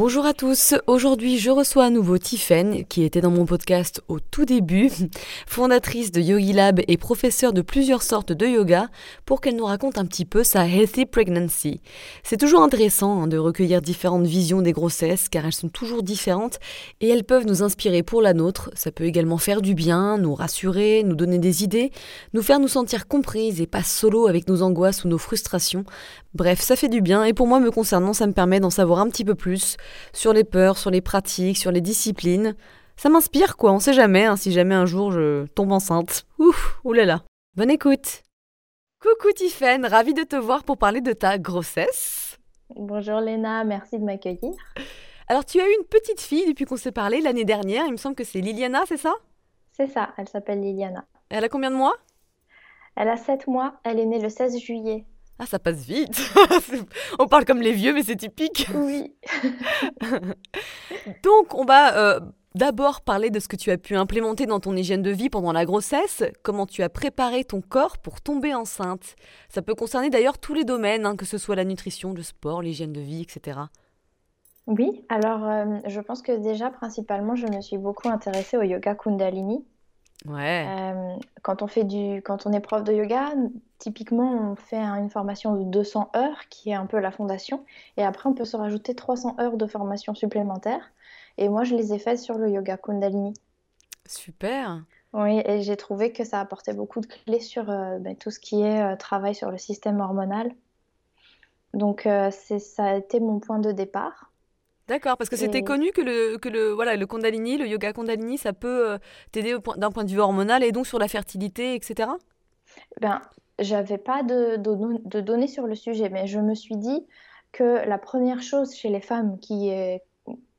Bonjour à tous, aujourd'hui je reçois à nouveau Tiffen qui était dans mon podcast au tout début, fondatrice de Yogi Lab et professeure de plusieurs sortes de yoga pour qu'elle nous raconte un petit peu sa Healthy Pregnancy. C'est toujours intéressant hein, de recueillir différentes visions des grossesses car elles sont toujours différentes et elles peuvent nous inspirer pour la nôtre, ça peut également faire du bien, nous rassurer, nous donner des idées, nous faire nous sentir comprises et pas solo avec nos angoisses ou nos frustrations. Bref, ça fait du bien et pour moi me concernant ça me permet d'en savoir un petit peu plus sur les peurs, sur les pratiques, sur les disciplines. Ça m'inspire quoi, on sait jamais hein, si jamais un jour je tombe enceinte. Ouf, oulala. Bonne écoute. Coucou Tiffaine, ravie de te voir pour parler de ta grossesse. Bonjour Léna, merci de m'accueillir. Alors tu as eu une petite fille depuis qu'on s'est parlé l'année dernière, il me semble que c'est Liliana, c'est ça? C'est ça, elle s'appelle Liliana. Elle a combien de mois? Elle a 7 mois, elle est née le 16 juillet. Ah, ça passe vite. on parle comme les vieux, mais c'est typique. Oui. Donc, on va euh, d'abord parler de ce que tu as pu implémenter dans ton hygiène de vie pendant la grossesse, comment tu as préparé ton corps pour tomber enceinte. Ça peut concerner d'ailleurs tous les domaines, hein, que ce soit la nutrition, le sport, l'hygiène de vie, etc. Oui, alors euh, je pense que déjà, principalement, je me suis beaucoup intéressée au yoga Kundalini. Ouais. Euh, quand on fait du, quand on est prof de yoga, typiquement, on fait une formation de 200 heures, qui est un peu la fondation, et après, on peut se rajouter 300 heures de formation supplémentaire. Et moi, je les ai faites sur le yoga Kundalini. Super. Oui, et j'ai trouvé que ça apportait beaucoup de clés sur euh, ben, tout ce qui est euh, travail sur le système hormonal. Donc, ça a été mon point de départ. D'accord, parce que c'était connu que le, que le, voilà, le Kundalini, le yoga Kundalini, ça peut euh, t'aider d'un point de vue hormonal et donc sur la fertilité, etc. Ben, j'avais pas de, de, données sur le sujet, mais je me suis dit que la première chose chez les femmes qui est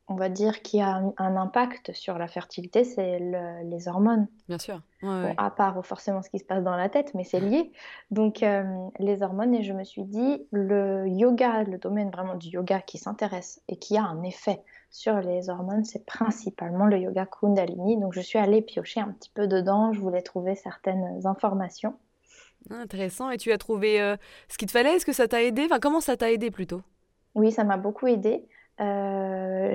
on va dire, qui a un, impact sur la fertilité, c'est les hormones. Bien sûr. à part forcément ce qui se passe dans la tête, mais c'est lié. Donc, euh, les hormones, et je me suis dit, le yoga, le domaine vraiment du yoga qui s'intéresse et qui a un effet sur les hormones, c'est principalement le yoga Kundalini. Donc, je suis allée piocher un petit peu dedans, je voulais trouver certaines informations. Intéressant. Et tu as trouvé euh, ce qu'il te fallait? Est-ce que ça t'a aidé? Enfin, comment ça t'a aidé plutôt? Oui, ça m'a beaucoup aidé. Euh,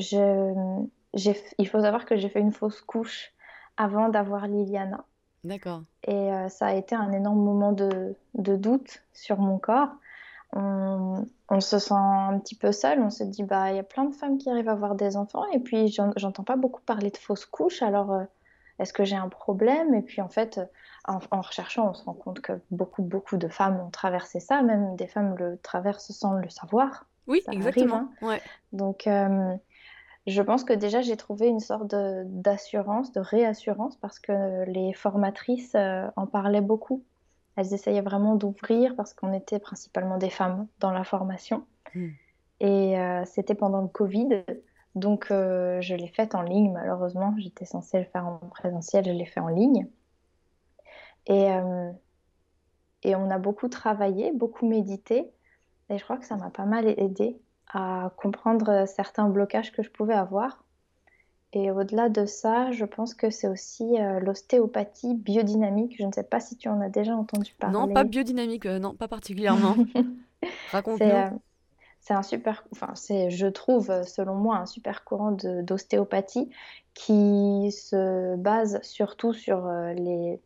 il faut savoir que j'ai fait une fausse couche avant d'avoir Liliana. D'accord. Et euh, ça a été un énorme moment de, doute sur mon corps. On, se sent un petit peu seul. On se dit, bah, il y a plein de femmes qui arrivent à avoir des enfants. Et puis, j'entends pas beaucoup parler de fausse couche. Alors, euh, est-ce que j'ai un problème? Et puis, en fait, en, en, recherchant, on se rend compte que beaucoup, beaucoup de femmes ont traversé ça. Même des femmes le traversent sans le savoir. Oui, exactement. Hein. Donc, euh, je pense que déjà, j'ai trouvé une sorte d'assurance, de, réassurance, parce que les formatrices euh, en parlaient beaucoup. Elles essayaient vraiment d'ouvrir, parce qu'on était principalement des femmes dans la formation. Hmm. Et euh, c'était pendant le Covid. Donc, je l'ai faite en ligne, malheureusement. J'étais censée le faire en présentiel, je l'ai fait en ligne. Et, et on a beaucoup travaillé, beaucoup médité. Et je crois que ça m'a pas mal aidé à comprendre certains blocages que je pouvais avoir. Et au-delà de ça, je pense que c'est aussi euh, l'ostéopathie biodynamique. Je ne sais pas si tu en as déjà entendu parler. Non, pas biodynamique, euh, non, pas particulièrement. Raconte-nous. Euh, c'est un super, enfin, c'est, je trouve, selon moi, un super courant d'ostéopathie qui se base surtout sur les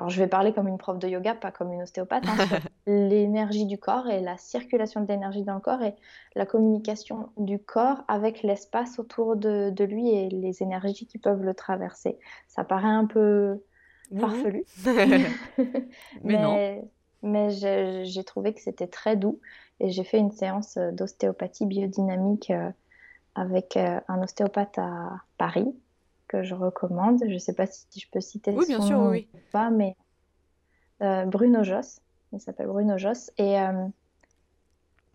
alors je vais parler comme une prof de yoga, pas comme une ostéopathe, hein, sur l'énergie du corps et la circulation de l'énergie dans le corps et la communication du corps avec l'espace autour de, lui et les énergies qui peuvent le traverser. Ça paraît un peu farfelu. mais, non. Mais j'ai trouvé que c'était très doux et j'ai fait une séance d'ostéopathie biodynamique euh, avec euh, un ostéopathe à Paris que je recommande. Je ne sais pas si je peux citer oui, bien sûr, oui. pas, mais euh, Bruno Joss. Il s'appelle Bruno Joss. Et, euh,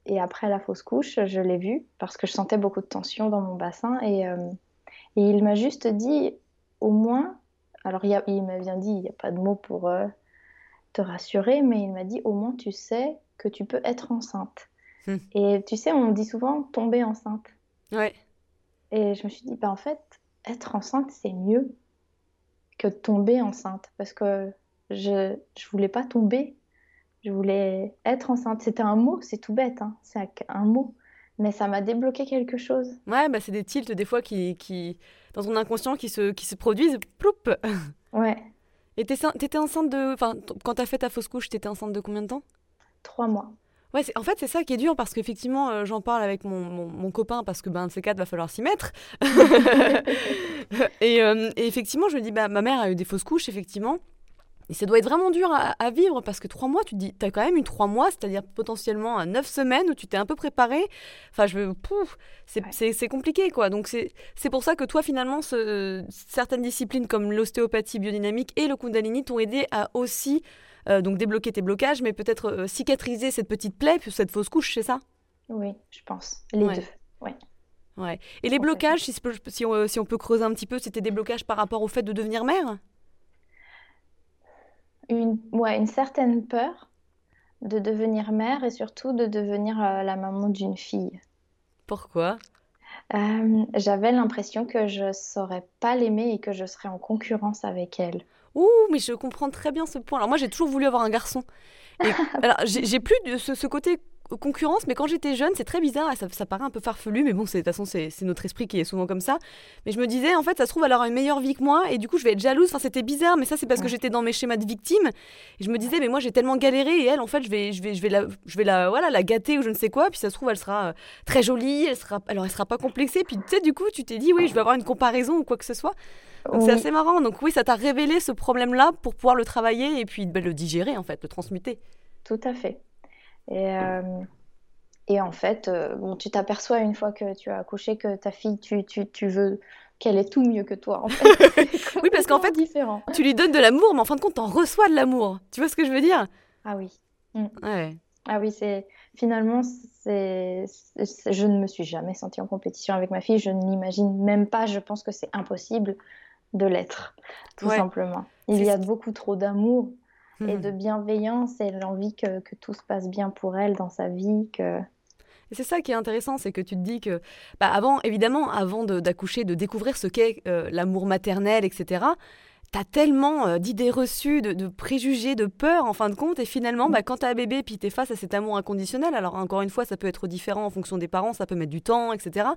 et après la fausse couche, je l'ai vu parce que je sentais beaucoup de tension dans mon bassin. Et, euh, et il m'a juste dit, au moins, alors il, il m'a bien dit, il n'y a pas de mots pour te rassurer, mais il m'a dit au moins tu sais que tu peux être enceinte. Hmm. Et tu sais, on dit souvent tomber enceinte. Ouais. Et je me suis dit, bah en fait, être enceinte, c'est mieux que tomber enceinte. Parce que je ne voulais pas tomber, je voulais être enceinte. C'était un mot, c'est tout bête, hein. c'est un, mot. Mais ça m'a débloqué quelque chose. Ouais, bah c'est des tilts des fois qui, qui, dans ton inconscient qui se, qui se produisent. Ploup Ouais, Et t'étais enceinte de. Enfin, quand t'as fait ta fausse couche, t'étais enceinte de combien de temps? Trois mois. Ouais, en fait, c'est ça qui est dur parce qu'effectivement, euh, j'en parle avec mon, mon, mon copain parce que ben, de ces quatre, va falloir s'y mettre. et, euh, et effectivement, je me dis, bah, ma mère a eu des fausses couches, effectivement. Et ça doit être vraiment dur à, à vivre parce que trois mois, tu te dis, t'as quand même eu trois mois, c'est-à-dire potentiellement à neuf semaines où tu t'es un peu préparé. Enfin, je veux, pouf, c'est Ouais. compliqué, quoi. Donc, c'est c'est pour ça que toi, finalement, ce- certaines disciplines comme l'ostéopathie biodynamique et le Kundalini t'ont aidé à aussi euh, donc débloquer tes blocages, mais peut-être euh, cicatriser cette petite plaie, puis cette fausse couche, c'est ça? Oui, je pense. Les Ouais. deux. Ouais. Ouais. Et les blocages, si, c'est- si on, si on peut creuser un petit peu, c'était des blocages par rapport au fait de devenir mère? Une, ouais, une certaine peur de devenir mère et surtout de devenir euh, la maman d'une fille. Pourquoi? Euh, j'avais l'impression que je saurais pas l'aimer et que je serais en concurrence avec elle. Ouh, mais je comprends très bien ce point. Alors moi, j'ai toujours voulu avoir un garçon. Et, alors, j'ai plus de ce, ce côté concurrence, mais quand j'étais jeune, c'est très bizarre, ça, ça paraît un peu farfelu, mais bon, de toute façon, c'est notre esprit qui est souvent comme ça. Mais je me disais, en fait, ça se trouve, elle aura une meilleure vie que moi, et du coup, je vais être jalouse. Enfin, c'était bizarre, mais ça, c'est parce que j'étais dans mes schémas de victime. Et je me disais, mais moi, j'ai tellement galéré, et elle, en fait, je vais, je vais, je vais, la, je vais la, voilà, la gâter ou je ne sais quoi, puis ça se trouve, elle sera euh, très jolie, elle sera, alors, elle sera pas complexée. Puis, tu sais, du coup, tu t'es dit, oui, je vais avoir une comparaison ou quoi que ce soit. Donc, c'est assez marrant. Donc, oui, ça t'a révélé ce problème-là pour pouvoir le travailler et puis ben, le digérer, en fait, le transmuter. tout à fait. Et, euh, et en fait, euh, bon, tu t'aperçois une fois que tu as accouché que ta fille, tu, tu, tu veux qu'elle ait tout mieux que toi, en fait. C'est Oui, parce qu'en fait- différent. tu lui donnes de l'amour, mais en fin de compte, t'en reçois de l'amour. Tu vois ce que je veux dire? Ah oui. Ouais. Ah oui, c'est finalement, c'est, je ne me suis jamais sentie en compétition avec ma fille. Je ne l'imagine même pas. Je pense que c'est impossible de l'être, tout Ouais. simplement. Il y a beaucoup trop d'amour et Mhm. de bienveillance et l'envie que, que tout se passe bien pour elle dans sa vie. Que... Et c'est ça qui est intéressant, c'est que tu te dis que, bah avant, évidemment, avant de- d'accoucher, de, découvrir ce qu'est euh, l'amour maternel, etc., t'as tellement euh, d'idées reçues, de, de préjugés, de peurs, en fin de compte, et finalement, bah, quand t'as un bébé, puis t'es face à cet amour inconditionnel, alors encore une fois, ça peut être différent en fonction des parents, ça peut mettre du temps, etc.,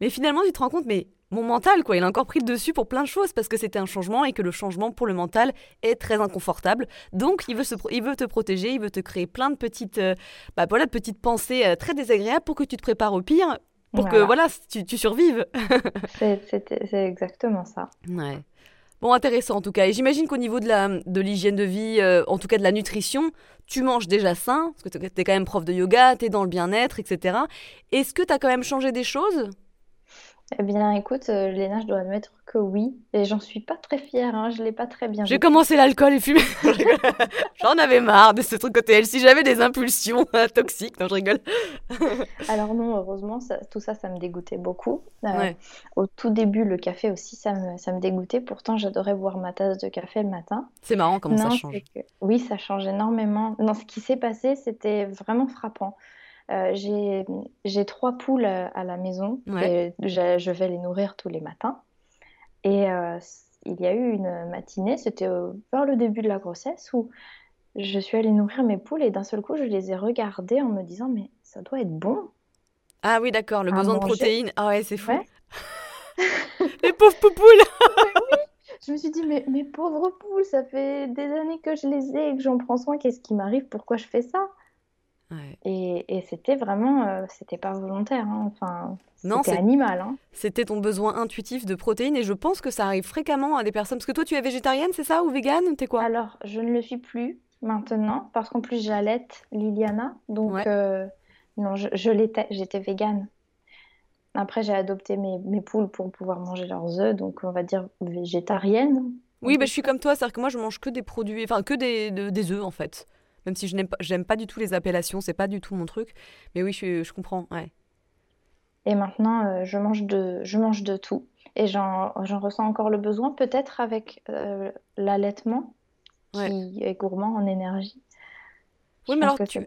mais finalement, tu te rends compte, mais mon mental, quoi, il a encore pris le dessus pour plein de choses, parce que c'était un changement, et que le changement, pour le mental, est très inconfortable, donc il veut, se il veut te protéger, il veut te créer plein de petites, euh, bah, voilà, de petites pensées euh, très désagréables pour que tu te prépares au pire, pour que Voilà. tu, tu survives. C'est exactement ça. Ouais. Bon, intéressant en tout cas. Et j'imagine qu'au niveau de la de l'hygiène de vie, euh, en tout cas de la nutrition, tu manges déjà sain, parce que tu es quand même prof de yoga, tu es dans le bien-être, etc. Est-ce que tu as quand même changé des choses? Eh bien, écoute, euh, Léna, je dois admettre que oui. Et j'en suis pas très fière. Hein. Je l'ai pas très bien J'ai commencé l'alcool et rigole. J'en avais marre de ce truc côté Si j'avais des impulsions euh, toxiques, non, je rigole. Alors non, heureusement, ça- tout ça, ça me dégoûtait beaucoup. Euh, Ouais. Au tout début, le café aussi, ça me, ça me dégoûtait. Pourtant, j'adorais boire ma tasse de café le matin. C'est marrant comment ça change. que- Oui, ça change énormément. Non, ce qui s'est passé, c'était vraiment frappant. Euh, j'ai, trois poules euh, à la maison Ouais. et je, vais les nourrir tous les matins. Et euh, il y a eu une matinée, c'était vers le début de la grossesse, où je suis allée nourrir mes poules et d'un seul coup, je les ai regardées en me disant, mais ça doit être bon. Ah oui, d'accord, le besoin de protéines. Ah ouais, c'est fou. Ouais. Les pauvres poupoules Je me suis dit, mais mes pauvres poules, ça fait des années que je les ai et que j'en prends soin, qu'est-ce qui m'arrive? Pourquoi je fais ça? Ouais. Et, et c'était vraiment, euh, c'était pas volontaire, hein. Enfin, Non, c'était c'est- animal, hein. C'était ton besoin intuitif de protéines et je pense que ça arrive fréquemment à des personnes. Parce que toi, tu es végétarienne, c'est ça Ou végane T'es quoi? Alors, je ne le suis plus maintenant, parce qu'en plus, j'allaite Liliana, donc Ouais. euh, non, je, je l'étais, j'étais végane. Après, j'ai adopté mes, mes poules pour pouvoir manger leurs œufs, donc on va dire végétarienne. Oui, bah, je suis comme toi, c'est-à-dire que moi, je mange que des produits, enfin, que des, de- des œufs, en fait. Même si je n'aime pas, j'aime pas du tout les appellations, c'est pas du tout mon truc. Mais oui, je, je comprends, ouais. Et maintenant, euh, je mange de, je mange de tout. Et j'en, j'en ressens encore le besoin, peut-être avec euh, l'allaitement. qui est gourmand en énergie. Oui, mais alors tu,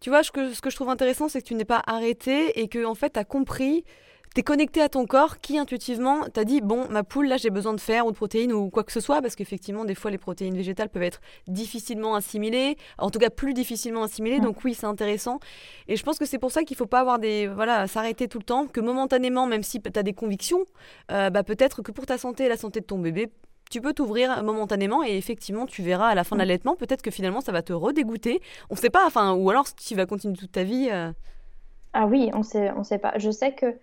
tu vois, ce que, ce que je trouve intéressant, c'est que tu n'es pas arrêté et que en fait, tu as compris tu es connecté à ton corps qui intuitivement t'a dit bon ma poule là j'ai besoin de fer ou de protéines ou quoi que ce soit parce qu'effectivement des fois les protéines végétales peuvent être difficilement assimilées en tout cas plus difficilement assimilées mm. donc oui c'est intéressant et je pense que c'est pour ça qu'il faut pas avoir des voilà s'arrêter tout le temps que momentanément même si tu as des convictions euh, bah, peut-être que pour ta santé et la santé de ton bébé tu peux t'ouvrir momentanément et effectivement tu verras à la fin de mm. l'allaitement peut-être que finalement ça va te redégoûter on sait pas enfin ou alors tu vas continuer toute ta vie euh. ah oui on sait on sait pas je sais que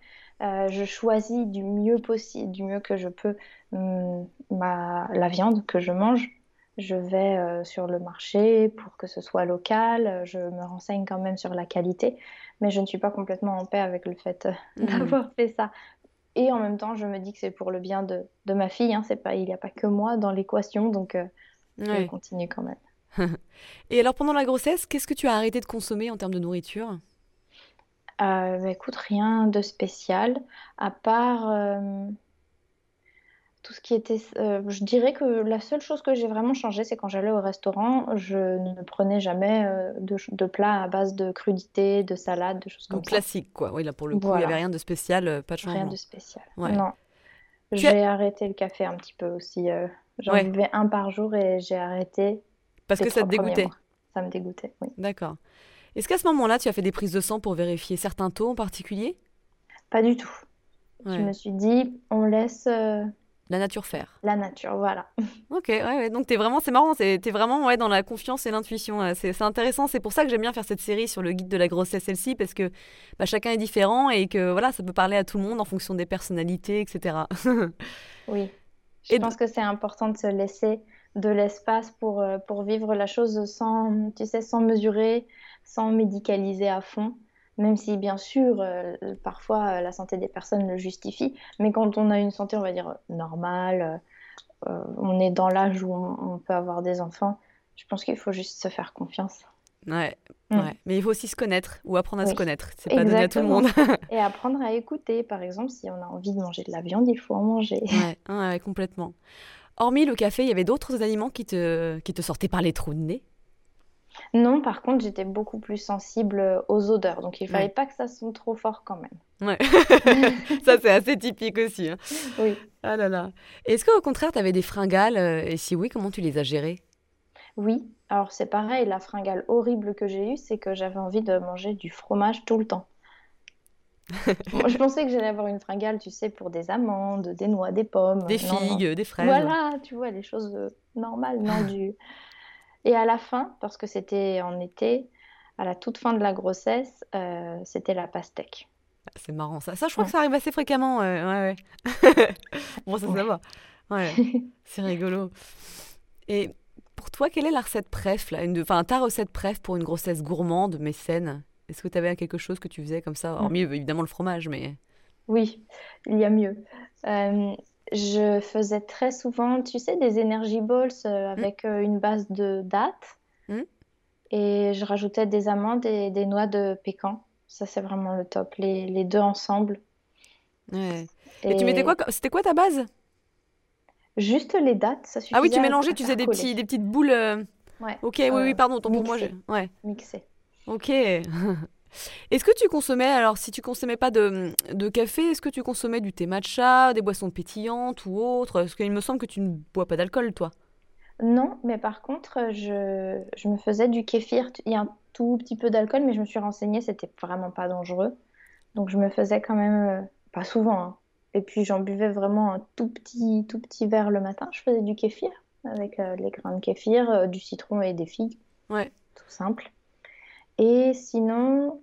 euh, je choisis du mieux possible, du mieux que je peux, hum, la viande que je mange. Je vais euh, sur le marché pour que ce soit local. Je me renseigne quand même sur la qualité, mais je ne suis pas complètement en paix avec le fait euh, mmh. d'avoir fait ça. Et en même temps, je me dis que c'est pour le bien de, ma fille. Hein. Pas, il n'y a pas que moi dans l'équation, donc je continue quand même. Et alors, pendant la grossesse, qu'est-ce que tu as arrêté de consommer en termes de nourriture? Euh, bah, écoute, rien de spécial, à part euh, tout ce qui était. Euh, je dirais que la seule chose que j'ai vraiment changé, c'est quand j'allais au restaurant, je ne prenais jamais de, de plats à base de crudités, de salades, de choses comme Donc, classique, quoi. Oui, là, pour le coup, il n'y avait rien de spécial, pas de changement. Rien de spécial. Non. J'ai arrêté le café un petit peu aussi. J'en buvais un par jour et j'ai arrêté. Parce que ça te dégoûtait Ça me dégoûtait, oui. D'accord. Est-ce qu'à ce, moment-là, tu as fait des prises de sang pour vérifier certains taux en particulier? Pas du tout. Je me suis dit, on laisse. Euh, la nature faire. La nature, voilà. Ok, ouais, donc es vraiment, c'est marrant, es vraiment ouais, dans la confiance et l'intuition. C'est intéressant, c'est pour ça que j'aime bien faire cette série sur le guide de la grossesse celle-ci, parce que bah, chacun est différent et que voilà, ça peut parler à tout le monde en fonction des personnalités, etc. oui, je pense que c'est important de se laisser de l'espace pour, euh, pour vivre la chose sans, tu sais, sans mesurer, sans médicaliser à fond, même si bien sûr euh, parfois euh, la santé des personnes le justifie, mais quand on a une santé on va dire normale, euh, on est dans l'âge où on, peut avoir des enfants, je pense qu'il faut juste se faire confiance. Ouais, mm. ouais, mais il faut aussi se connaître ou apprendre à se connaître. C'est pas donné à tout le monde. Et apprendre à écouter. Par exemple, si on a envie de manger de la viande, il faut en manger. Ouais, ouais complètement. Hormis le café, il y avait d'autres aliments qui te, qui te sortaient par les trous de nez? Non, par contre, j'étais beaucoup plus sensible aux odeurs, donc il fallait pas que ça sonne trop fort quand même. Ouais, ça c'est assez typique aussi. Hein. Oui. Ah là là. Est-ce qu'au contraire, tu avais des fringales euh, Et si oui, comment tu les as gérées? Oui, alors c'est pareil, la fringale horrible que j'ai eue, c'est que j'avais envie de manger du fromage tout le temps. je pensais que j'allais avoir une fringale, tu sais, pour des amandes, des noix, des pommes. Des figues, des fraises. Voilà, tu vois, les choses euh, normales, non du... Et à la fin, parce que c'était en été, à la toute fin de la grossesse, euh, c'était la pastèque. Ah, c'est marrant ça. Ça, je crois que ça arrive assez fréquemment. ouais, ouais. bon, ça, ça va. Ouais, c'est rigolo. Et pour toi, quelle est la recette préf là? Une... Enfin, ta recette préf pour une grossesse gourmande mais saine? Est-ce que tu avais quelque chose que tu faisais comme ça Hormis évidemment le fromage, mais. Oui, il y a mieux. Euh, je faisais très souvent, tu sais, des energy balls euh, mmh. avec euh, une base de dattes. Mmh. Et je rajoutais des amandes et des noix de pécan. Ça, c'est vraiment le top. Les, les deux ensemble. Ouais. Et... tu mettais quoi C'était quoi ta base? Juste les dattes, ça suffisait. Ah oui, tu mélangeais, tu faisais des, petits, des petites boules. Euh, ouais. Ok, oui, oui, pardon, pour moi. Ouais. Mixé. Ok. Est-ce que tu consommais, alors si tu consommais pas de, café, est-ce que tu consommais du thé matcha, des boissons pétillantes ou autre Parce qu'il me semble que tu ne bois pas d'alcool, toi. Non, mais par contre, je, me faisais du kéfir. Il y a un tout petit peu d'alcool, mais je me suis renseignée, c'était vraiment pas dangereux. Donc je me faisais quand même, euh, pas souvent. Hein. Et puis j'en buvais vraiment un tout petit, tout petit verre le matin. Je faisais du kéfir avec euh, les grains de kéfir, euh, du citron et des figues. Ouais. Tout simple. Et sinon,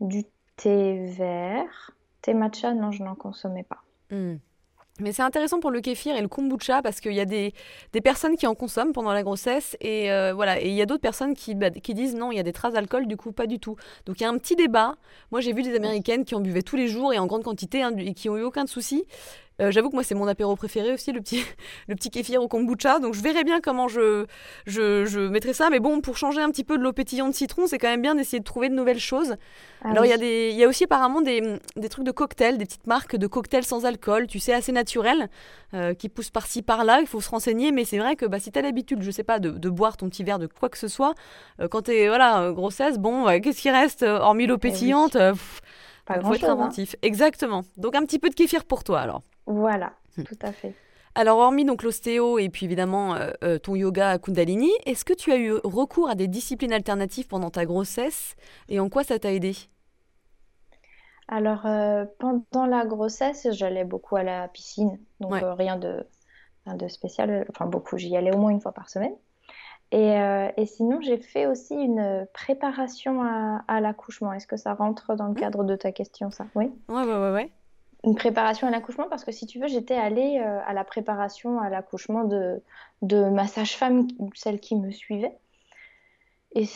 du thé vert. Thé matcha, non, je n'en consommais pas. Hmm. Mais c'est intéressant pour le kéfir et le kombucha parce qu'il y a des, des, personnes qui en consomment pendant la grossesse et euh, voilà et il y a d'autres personnes qui, bah, qui disent non il y a des traces d'alcool du coup pas du tout donc il y a un petit débat moi j'ai vu des américaines qui en buvaient tous les jours et en grande quantité hein, et qui ont eu aucun souci Euh, j'avoue que moi, c'est mon apéro préféré aussi, le petit, le petit kéfir au kombucha. Donc, je verrai bien comment je, je, je mettrai ça. Mais bon, pour changer un petit peu de l'eau pétillante de citron, c'est quand même bien d'essayer de trouver de nouvelles choses. Ah Alors, il y, a oui. il y a aussi apparemment des, des trucs de cocktails, des petites marques de cocktails sans alcool, tu sais, assez naturels, euh, qui poussent par-ci, par-là. Il faut se renseigner. Mais c'est vrai que bah, si tu as l'habitude, je sais pas, de, de boire ton petit verre de quoi que ce soit, euh, quand tu es voilà, grossesse, bon, qu'est-ce qui reste hormis l'eau Eh pétillante pff, Pas faut être hein. inventif. Exactement. Donc, un petit peu de kéfir pour toi alors. Voilà, Hmm. tout à fait. Alors, hormis donc l'ostéo et puis évidemment euh, euh, ton yoga à Kundalini, est-ce que tu as eu recours à des disciplines alternatives pendant ta grossesse et en quoi ça t'a aidé? Alors, euh, pendant la grossesse, j'allais beaucoup à la piscine, donc Ouais. euh, rien de, rien de spécial. Enfin, beaucoup, j'y allais au moins une fois par semaine. Et, euh, et sinon, j'ai fait aussi une préparation à, à l'accouchement. Est-ce que ça rentre dans le Hmm. cadre de ta question, ça? Oui? Ouais, ouais, ouais, ouais. Une préparation à l'accouchement, parce que si tu veux, j'étais allée euh, à la préparation à l'accouchement de, de ma sage-femme, celle qui me suivait. Et,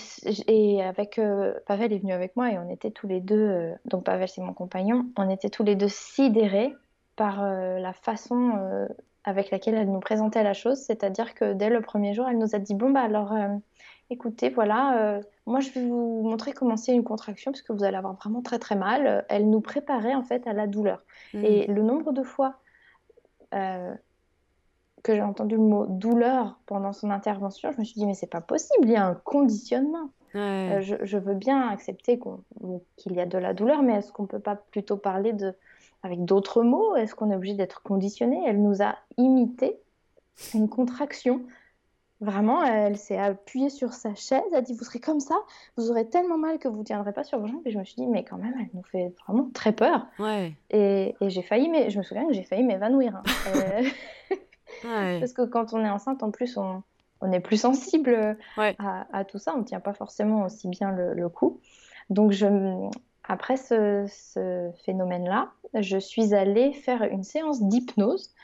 et avec euh, Pavel est venu avec moi et on était tous les deux, euh, donc Pavel c'est mon compagnon, on était tous les deux sidérés par la façon avec laquelle elle nous présentait la chose. C'est-à-dire que dès le premier jour, elle nous a dit, bon bah alors, écoutez, voilà, euh, moi je vais vous montrer comment c'est une contraction parce que vous allez avoir vraiment très très mal. Elle nous préparait en fait à la douleur. Mm. Et le nombre de fois euh, que j'ai entendu le mot douleur pendant son intervention, je me suis dit, mais c'est pas possible, il y a un conditionnement. Ouais. Euh, je, je veux bien accepter qu'il y a de la douleur, mais est-ce qu'on peut pas plutôt parler de, avec d'autres mots? Est-ce qu'on est obligé d'être conditionné? Elle nous a imité une contraction. Vraiment, elle s'est appuyée sur sa chaise, elle a dit, vous serez comme ça, vous aurez tellement mal que vous tiendrez pas sur vos jambes. Et je me suis dit, mais quand même, elle nous fait vraiment très peur. Ouais. Et, et j'ai failli, mais je me souviens que j'ai failli m'évanouir. hein. Euh, Ouais. parce que quand on est enceinte, en plus, on, on est plus sensible Ouais. à, à tout ça. On ne tient pas forcément aussi bien le, le coup. Donc, je, après ce, ce phénomène-là, je suis allée faire une séance d'hypnose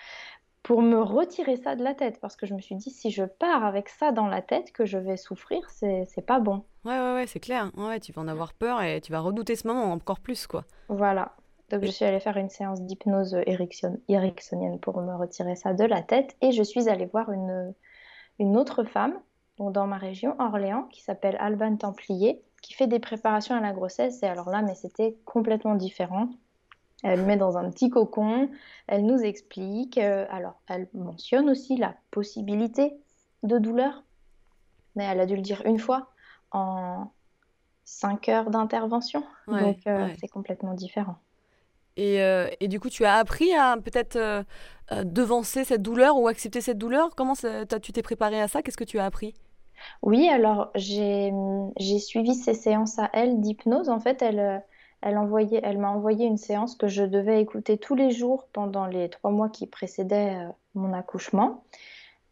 pour me retirer ça de la tête. Parce que je me suis dit, si je pars avec ça dans la tête, que je vais souffrir, c'est, c'est pas bon. Ouais, ouais, ouais, c'est clair. Ouais, tu vas en avoir peur et tu vas redouter ce moment encore plus, quoi. Voilà. Donc, je suis allée faire une séance d'hypnose ericksonienne pour me retirer ça de la tête. Et je suis allée voir une, une autre femme, donc dans ma région, Orléans, qui s'appelle Alban Templier, qui fait des préparations à la grossesse. Et alors là, mais c'était complètement différent. Elle met dans un petit cocon, elle nous explique. euh, alors, elle mentionne aussi la possibilité de douleur, mais elle a dû le dire une fois en cinq heures d'intervention. Ouais, Donc, euh, ouais. c'est complètement différent. Et, euh, et du coup, tu as appris à peut-être devancer cette douleur ou accepter cette douleur? Comment tu t'es préparé à ça? Qu'est-ce que tu as appris? Oui, alors j'ai j'ai suivi ces séances à elle d'hypnose. En fait, elle, elle m'a envoyé une séance que je devais écouter tous les jours pendant les trois mois qui précédaient euh, mon accouchement.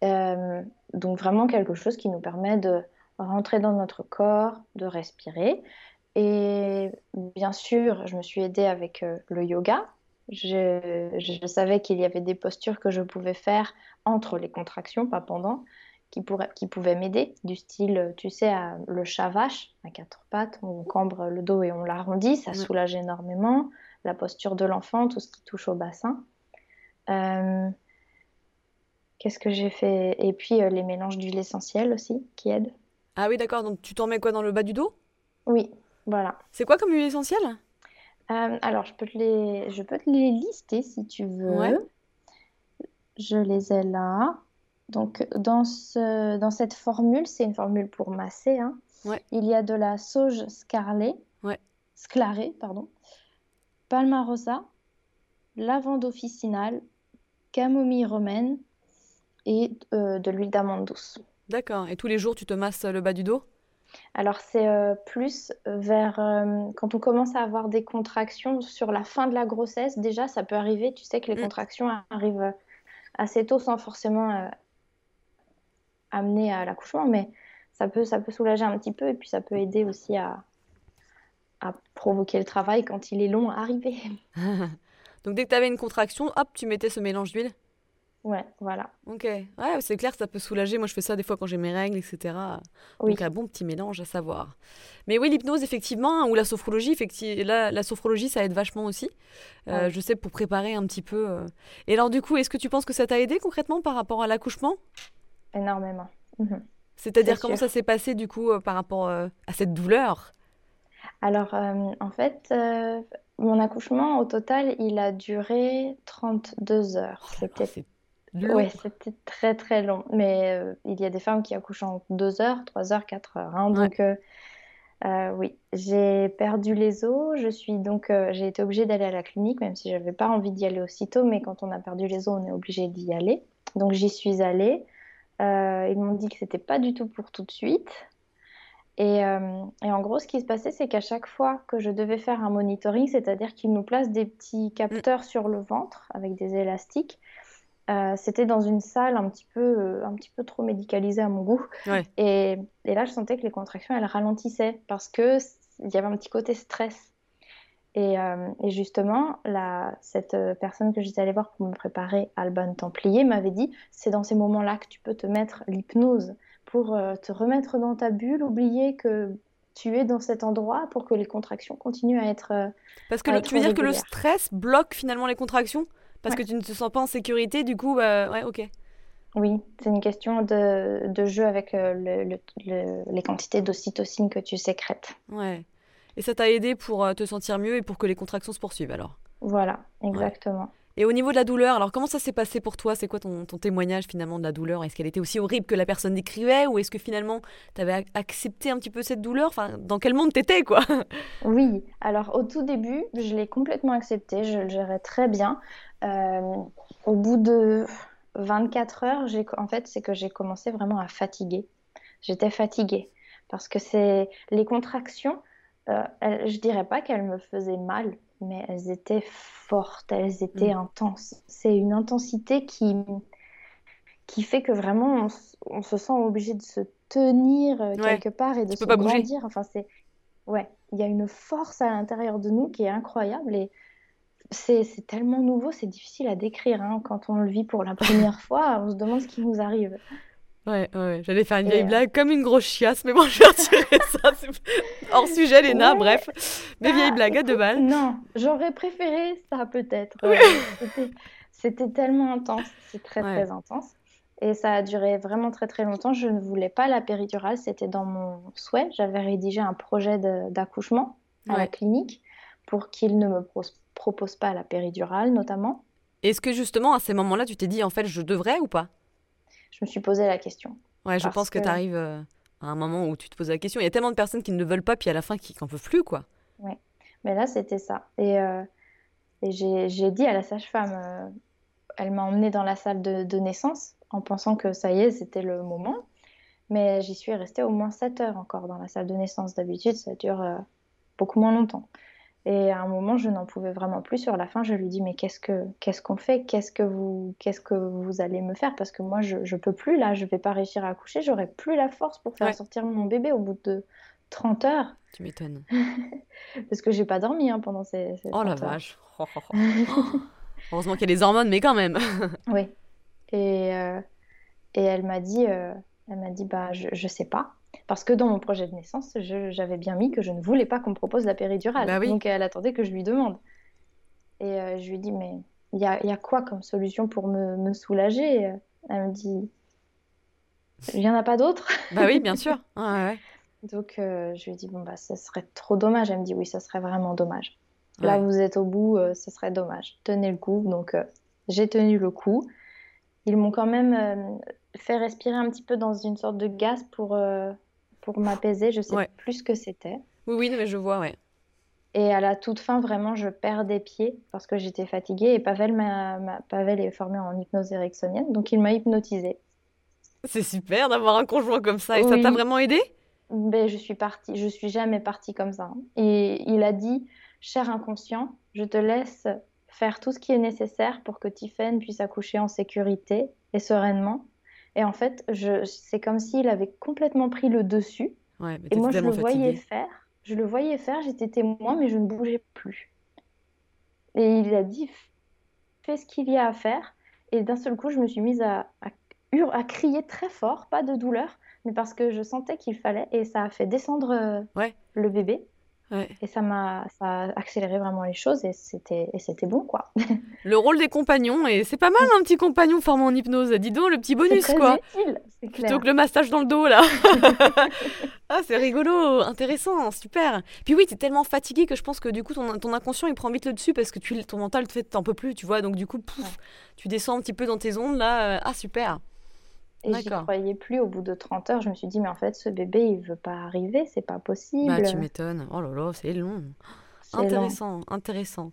Euh, donc vraiment quelque chose qui nous permet de rentrer dans notre corps, de respirer. Et bien sûr, je me suis aidée avec euh, le yoga. Je savais qu'il y avait des postures que je pouvais faire entre les contractions, pas pendant qui, pourrait, qui pouvaient m'aider, du style, tu sais, à- le chat vache à quatre pattes, on cambre le dos et on l'arrondit, ça Ouais. soulage énormément. La posture de l'enfant, tout ce qui touche au bassin. Euh, Qu'est-ce que j'ai fait? Et puis euh, les mélanges d'huile essentielle aussi, qui aident. Ah oui, d'accord. Donc, tu t'en mets quoi dans le bas du dos? Oui, voilà. C'est quoi comme huile essentielle? Euh, alors, je peux te les, je peux te les lister si tu veux. Ouais. Je les ai là. Donc, dans ce, dans cette formule, c'est une formule pour masser, hein. Ouais. Il y a de la sauge scarlée, Ouais. sclarée, pardon, palmarosa, lavande officinale, camomille romaine et euh, de l'huile d'amande douce. D'accord. Et tous les jours, tu te masses le bas du dos? Alors, c'est euh, plus vers euh, quand on commence à avoir des contractions sur la fin de la grossesse. Déjà, ça peut arriver. Tu sais que les Mm. contractions arrivent euh, assez tôt sans forcément euh, amener à l'accouchement, mais ça peut, ça peut soulager un petit peu et puis ça peut aider aussi à, à provoquer le travail quand il est long à arriver. Donc, dès que tu avais une contraction, hop, tu mettais ce mélange d'huile? Ouais, voilà. Ok. Ouais, c'est clair, ça peut soulager. Moi, je fais ça des fois quand j'ai mes règles, etc. Oui. Donc, un bon petit mélange à savoir. Mais oui, l'hypnose, effectivement, ou la sophrologie, effectivement, la, la sophrologie, ça aide vachement aussi. Euh, Ouais. Je sais, pour préparer un petit peu. euh. Et alors, du coup, est-ce que tu penses que ça t'a aidé concrètement par rapport à l'accouchement? Énormément. Mhm. C'est-à-dire, C'est comment sûr. ça s'est passé, du coup, euh, par rapport euh, à cette douleur? Alors, euh, en fait, mon accouchement, au total, il a duré 32 heures. C'était, ouais, c'était très, très long. Mais euh, il y a des femmes qui accouchent en 2 heures, 3 heures, 4 heures. hein. Ouais. donc, euh, euh, oui, j'ai perdu les os. Je suis donc, j'ai été obligée d'aller à la clinique, même si je n'avais pas envie d'y aller aussitôt. Mais quand on a perdu les os, on est obligé d'y aller. Donc, j'y suis allée. Euh, ils m'ont dit que c'était pas du tout pour tout de suite. Et, euh, et en gros, ce qui se passait, c'est qu'à chaque fois que je devais faire un monitoring, c'est-à-dire qu'ils nous placent des petits capteurs sur le ventre avec des élastiques, euh, c'était dans une salle un petit peu, un petit peu trop médicalisée à mon goût. Ouais. Et, et là, je sentais que les contractions, elles ralentissaient parce que s- il y avait un petit côté stress. Et, euh, et justement, la, cette euh, personne que j'étais allée voir pour me préparer Alban Templier m'avait dit, c'est dans ces moments-là que tu peux te mettre l'hypnose pour euh, te remettre dans ta bulle, oublier que tu es dans cet endroit pour que les contractions continuent à être... euh, Parce que à le- tu veux dire que le stress bloque finalement les contractions? Parce Ouais. que tu ne te sens pas en sécurité, du coup, bah, ouais, ok. Oui, c'est une question de, de jeu avec le- le- le- les quantités d'ocytocine que tu sécrètes. Ouais. Et ça t'a aidé pour euh, te sentir mieux et pour que les contractions se poursuivent alors? Voilà, exactement. Et au niveau de la douleur, alors comment ça s'est passé pour toi? C'est quoi ton, ton témoignage finalement de la douleur? Est-ce qu'elle était aussi horrible que la personne décrivait Ou est-ce que finalement tu avais accepté un petit peu cette douleur? Enfin, dans quel monde t'étais quoi? Oui, alors au tout début, je l'ai complètement accepté, je le gérais très bien. Euh, au bout de 24 heures, en fait, c'est que j'ai commencé vraiment à fatiguer. J'étais fatiguée. Parce que c'est les contractions, euh, elles- je dirais pas qu'elles me faisaient mal, mais elles étaient fortes, elles étaient Mm. intenses. C'est une intensité qui, qui fait que vraiment on, se sent obligé de se tenir euh, Ouais, quelque part et de tu se pas bouger. grandir. Enfin, c'est ouais, il y a une force à l'intérieur de nous qui est incroyable et c'est c'est tellement nouveau, c'est difficile à décrire hein. Quand on le vit pour la première fois, on se demande ce qui nous arrive. Ouais, ouais, j'allais faire une vieille euh, blague comme une grosse chiasse, mais bon, je vais retirer ça. Hors sujet, Léna, Ouais. bref. Mes Bah, vieilles blagues à deux balles. Non, j'aurais préféré ça peut-être. Euh, c'était, tellement intense, c'est très Ouais. très intense. Et ça a duré vraiment très très longtemps. Je ne voulais pas la péridurale, c'était dans mon souhait. J'avais rédigé un projet d'accouchement à la clinique pour qu'ils ne me pro- proposent pas la péridurale notamment. Est-ce que justement, à ces moments-là, tu t'es dit, en fait, je devrais ou pas? Je me suis posé la question. Ouais, je pense que, que- tu arrives à un moment où tu te poses la question. Il y a tellement de personnes qui ne le veulent pas, puis à la fin qui n'en peuvent plus, quoi. Mais là, c'était ça. Et, euh, et j'ai, j'ai dit à la sage-femme, euh, elle m'a emmenée dans la salle de, de naissance en pensant que ça y est, c'était le moment. Mais j'y suis restée au moins 7 heures encore dans la salle de naissance. D'habitude, ça dure euh, beaucoup moins longtemps. Et à un moment, je n'en pouvais vraiment plus. Sur la fin, je lui dis, mais qu'est-ce que, qu'est-ce qu'on fait? Qu'est-ce que vous, qu'est-ce que vous allez me faire? Parce que moi, je, je peux plus, là, je vais pas réussir à accoucher. J'aurai plus la force pour faire Ouais. sortir mon bébé au bout de 30 heures. Tu m'étonnes. Parce que j'ai pas dormi hein, pendant ces, ces Oh la 30 heures. vache. Oh, oh, oh. Heureusement qu'il y a les hormones, mais quand même. Oui. Et, euh, et elle m'a dit, euh, elle m'a dit, bah, je, je sais pas. Parce que dans mon projet de naissance, j'avais bien mis que je ne voulais pas qu'on me propose la péridurale. Bah oui. Donc elle attendait que je lui demande. Et euh, je lui ai dit, mais il y a, il y a quoi comme solution pour me, me soulager? Elle me dit, il n'y en a pas d'autre? bah oui, bien sûr. Ouais, ouais. Donc euh, je lui ai dit, bon, bah, ce serait trop dommage. Elle me dit, oui, ça serait vraiment dommage. Là, vous êtes au bout, euh, ce serait dommage. Tenez le coup. Donc, euh, j'ai tenu le coup. Ils m'ont quand même fait respirer un petit peu dans une sorte de gaz pour, euh, pour m'apaiser. Je sais Ouais. plus ce que c'était. Oui, oui, mais je vois, ouais. Et à la toute fin, vraiment, je perds des pieds parce que j'étais fatiguée. Et Pavel, m'a, Pavel est formé en hypnose ericksonienne, donc il m'a hypnotisée. C'est super d'avoir un conjoint comme ça. Et ça t'a vraiment aidé? Ben, je suis partie, je suis jamais partie comme ça. hein. Et il a dit, cher inconscient, je te laisse faire tout ce qui est nécessaire pour que Tiffen puisse accoucher en sécurité et sereinement. Et en fait, c'est comme s'il avait complètement pris le dessus. Ouais, mais Et moi, je le voyais fatiguée. faire. Je le voyais faire, j'étais témoin, mais je ne bougeais plus. Et il a dit, fais ce qu'il y a à faire. Et d'un seul coup, je me suis mise à, à, à, crier très fort, pas de douleur, mais parce que je sentais qu'il fallait. Et ça a fait descendre ouais. le bébé. Et ça m'a ça a accéléré vraiment les choses et c'était et c'était bon quoi. le rôle des compagnons et c'est pas mal un petit compagnon formé en hypnose. Dis donc le petit bonus très quoi. Utile, Plutôt que le massage dans le dos là. ah c'est rigolo, intéressant, super. Puis oui, tu es tellement fatigué que je pense que du coup ton, ton inconscient il prend vite le dessus parce que tu ton mental te fait t'en peux plus, tu vois. Donc du coup pouf, tu descends un petit peu dans tes ondes là. Ah super. Et j'y croyais plus au bout de 30 heures. Je me suis dit, mais en fait, ce bébé, il veut pas arriver, c'est pas possible. Bah, tu m'étonnes. Oh là là, c'est long. Intéressant, intéressant.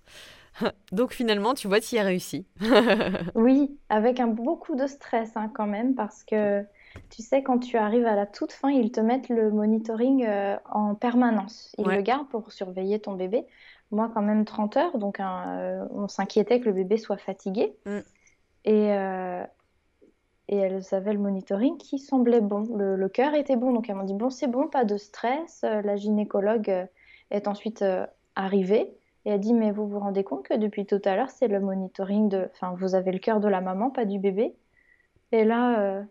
Donc finalement, tu vois, tu y as réussi. oui, avec un, beaucoup de stress hein, quand même, parce que tu sais, quand tu arrives à la toute fin, ils te mettent le monitoring euh, en permanence. Ils le gardent pour surveiller ton bébé. Moi, quand même 30 heures, donc euh, on s'inquiétait que le bébé soit fatigué. Mm. Et, euh, et elles avaient le monitoring qui semblait bon. Le, cœur était bon, donc elles m'ont dit bon, c'est bon, pas de stress. Euh, la gynécologue euh, est ensuite euh, arrivée et elle dit mais vous vous rendez compte que depuis tout à l'heure c'est le monitoring de, enfin vous avez le cœur de la maman, pas du bébé. Et là,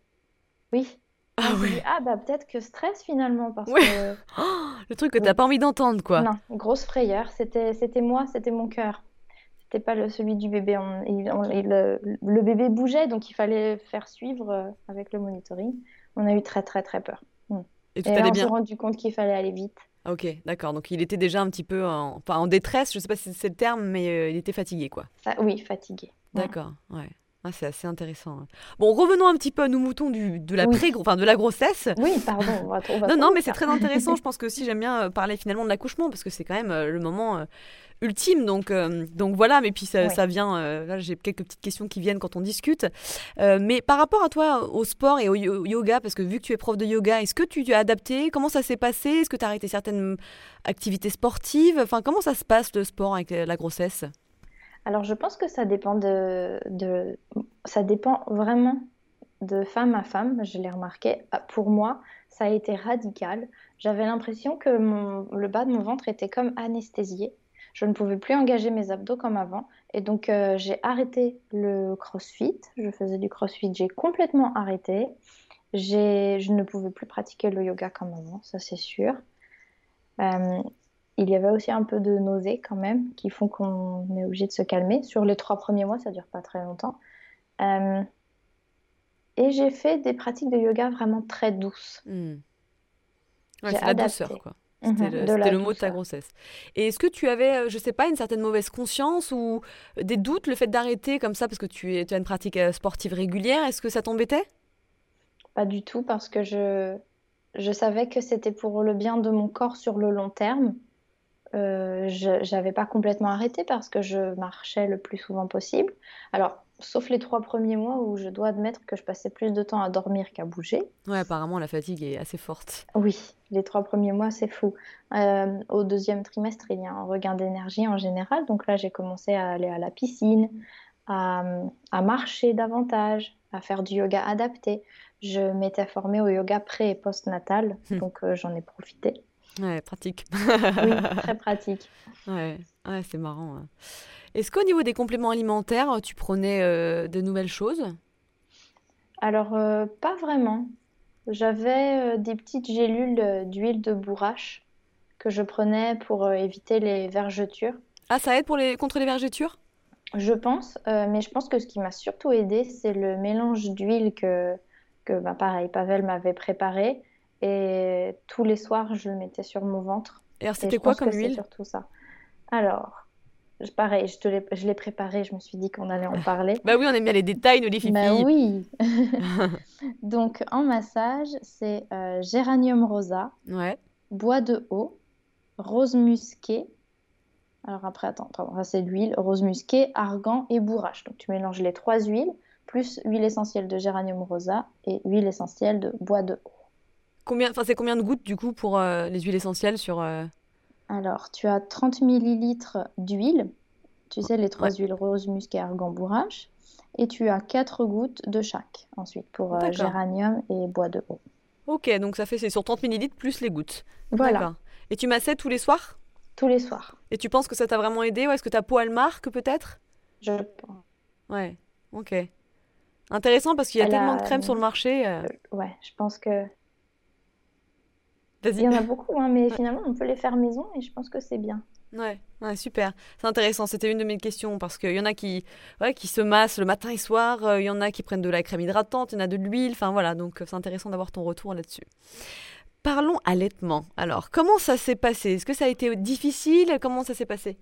oui. Ah oui. ah bah peut-être que stress finalement parce que le truc que t'as pas envie d'entendre quoi. Non, grosse frayeur. C'était c'était moi, c'était mon cœur c'était pas le, celui du bébé. le, bébé bougeait, donc il fallait faire suivre euh, avec le monitoring. On a eu très très très peur. Hmm. Et, tout Et là, on s'est rendu compte qu'il fallait aller vite. Ok, d'accord. Donc il était déjà un petit peu en, enfin, en détresse, je sais pas si c'est le terme, mais euh, il était fatigué, quoi. oui, fatigué. D'accord, ouais. Ah, c'est assez intéressant. hein. Bon, revenons un petit peu à nos moutons du, de la pré, enfin de la grossesse. Oui, pardon. On va, on va Non, non, mais c'est très intéressant. Je pense que aussi j'aime bien euh, parler finalement de l'accouchement parce que c'est quand même euh, le moment euh, ultime. Donc, euh, donc voilà. Mais puis ça, Ouais. ça vient. là, j'ai quelques petites questions qui viennent quand on discute. Mais par rapport à toi, au sport et au yo- yoga, parce que vu que tu es prof de yoga, est-ce que tu as adapté? Comment ça s'est passé? Est-ce que tu as arrêté certaines activités sportives? Enfin, comment ça se passe le sport avec la grossesse? Alors, je pense que ça dépend de, ça dépend vraiment de femme à femme. Je l'ai remarqué. Ah, Pour moi, ça a été radical. J'avais l'impression que le bas de mon ventre était comme anesthésié. Je ne pouvais plus engager mes abdos comme avant. Et donc, euh, j'ai arrêté le crossfit. Je faisais du crossfit. J'ai complètement arrêté. Je ne pouvais plus pratiquer le yoga comme avant, ça c'est sûr. Euh, il y avait aussi un peu de nausées quand même, qui font qu'on est obligé de se calmer. Sur les trois premiers mois, ça dure pas très longtemps. Euh, et j'ai fait des pratiques de yoga vraiment très douces. Ouais, J'ai c'est la douceur, quoi. C'était Mhm, le, de c'était le mot de ta grossesse. Et est-ce que tu avais, euh, je sais pas, une certaine mauvaise conscience ou des doutes, le fait d'arrêter comme ça parce que tu, es, tu as une pratique euh, sportive régulière Est-ce que ça t'embêtait? Pas du tout, parce que je, je savais que c'était pour le bien de mon corps sur le long terme. Euh, je n'avais pas complètement arrêté parce que je marchais le plus souvent possible. Alors, sauf les trois premiers mois où je dois admettre que je passais plus de temps à dormir qu'à bouger. Ouais, apparemment la fatigue est assez forte. Oui, les trois premiers mois, c'est fou. Euh, au deuxième trimestre, il y a un regain d'énergie en général. Donc là, j'ai commencé à aller à la piscine, à, à marcher davantage, à faire du yoga adapté. Je m'étais formée au yoga pré et post-natal, Hmm. donc euh, j'en ai profité. Ouais, pratique. Oui, très pratique. Ouais, ouais c'est marrant. hein. Est-ce qu'au niveau des compléments alimentaires, tu prenais euh, de nouvelles choses? Alors, euh, pas vraiment. J'avais euh, des petites gélules d'huile de bourrache que je prenais pour éviter les vergetures. Ah, ça aide pour les, contre les vergetures? Je pense, mais je pense que ce qui m'a surtout aidé, c'est le mélange d'huile que, que bah, pareil, Pavel m'avait préparé. Et tous les soirs, je le mettais sur mon ventre. Et alors, c'était quoi comme huile surtout ça. Alors, pareil, je te l'ai, je l'ai préparé, je me suis dit qu'on allait en parler. Bah oui, on aime bien les détails, nous les filles. Bah oui. Donc, en massage, c'est euh, géranium rosa, Ouais. bois de haut, rose musquée. Alors après, attends, attends, ça c'est l'huile, rose musquée, argan et bourrache. Donc tu mélanges les trois huiles, plus huile essentielle de géranium rosa et huile essentielle de bois de haut. Combien, enfin, c'est combien de gouttes du coup pour euh, les huiles essentielles sur euh, Alors, tu as 30 millilitres d'huile, tu sais, les trois Ouais. huiles rose, musquée, argan, bourrache, et tu as 4 gouttes de chaque ensuite pour euh, géranium et bois de haut. Ok, donc ça fait c'est sur 30 millilitres plus les gouttes. Voilà. Et tu massais tous les soirs? Tous les soirs, Et tu penses que ça t'a vraiment aidé ou est-ce que ta peau elle marque peut-être? Je pense. Ouais, ok. Intéressant parce qu'il y a tellement de crèmes sur le marché. ouais, je pense que il y en a beaucoup, hein, mais finalement, on peut les faire maison et je pense que c'est bien. Ouais, super. C'est intéressant. C'était une de mes questions parce qu'il y en a qui, ouais, qui se massent le matin et soir. Euh, il y en a qui prennent de la crème hydratante. Il y en a de l'huile. Enfin voilà, donc c'est intéressant d'avoir ton retour là-dessus. Parlons allaitement. Alors, comment ça s'est passé? Est-ce que ça a été difficile? Comment ça s'est passé?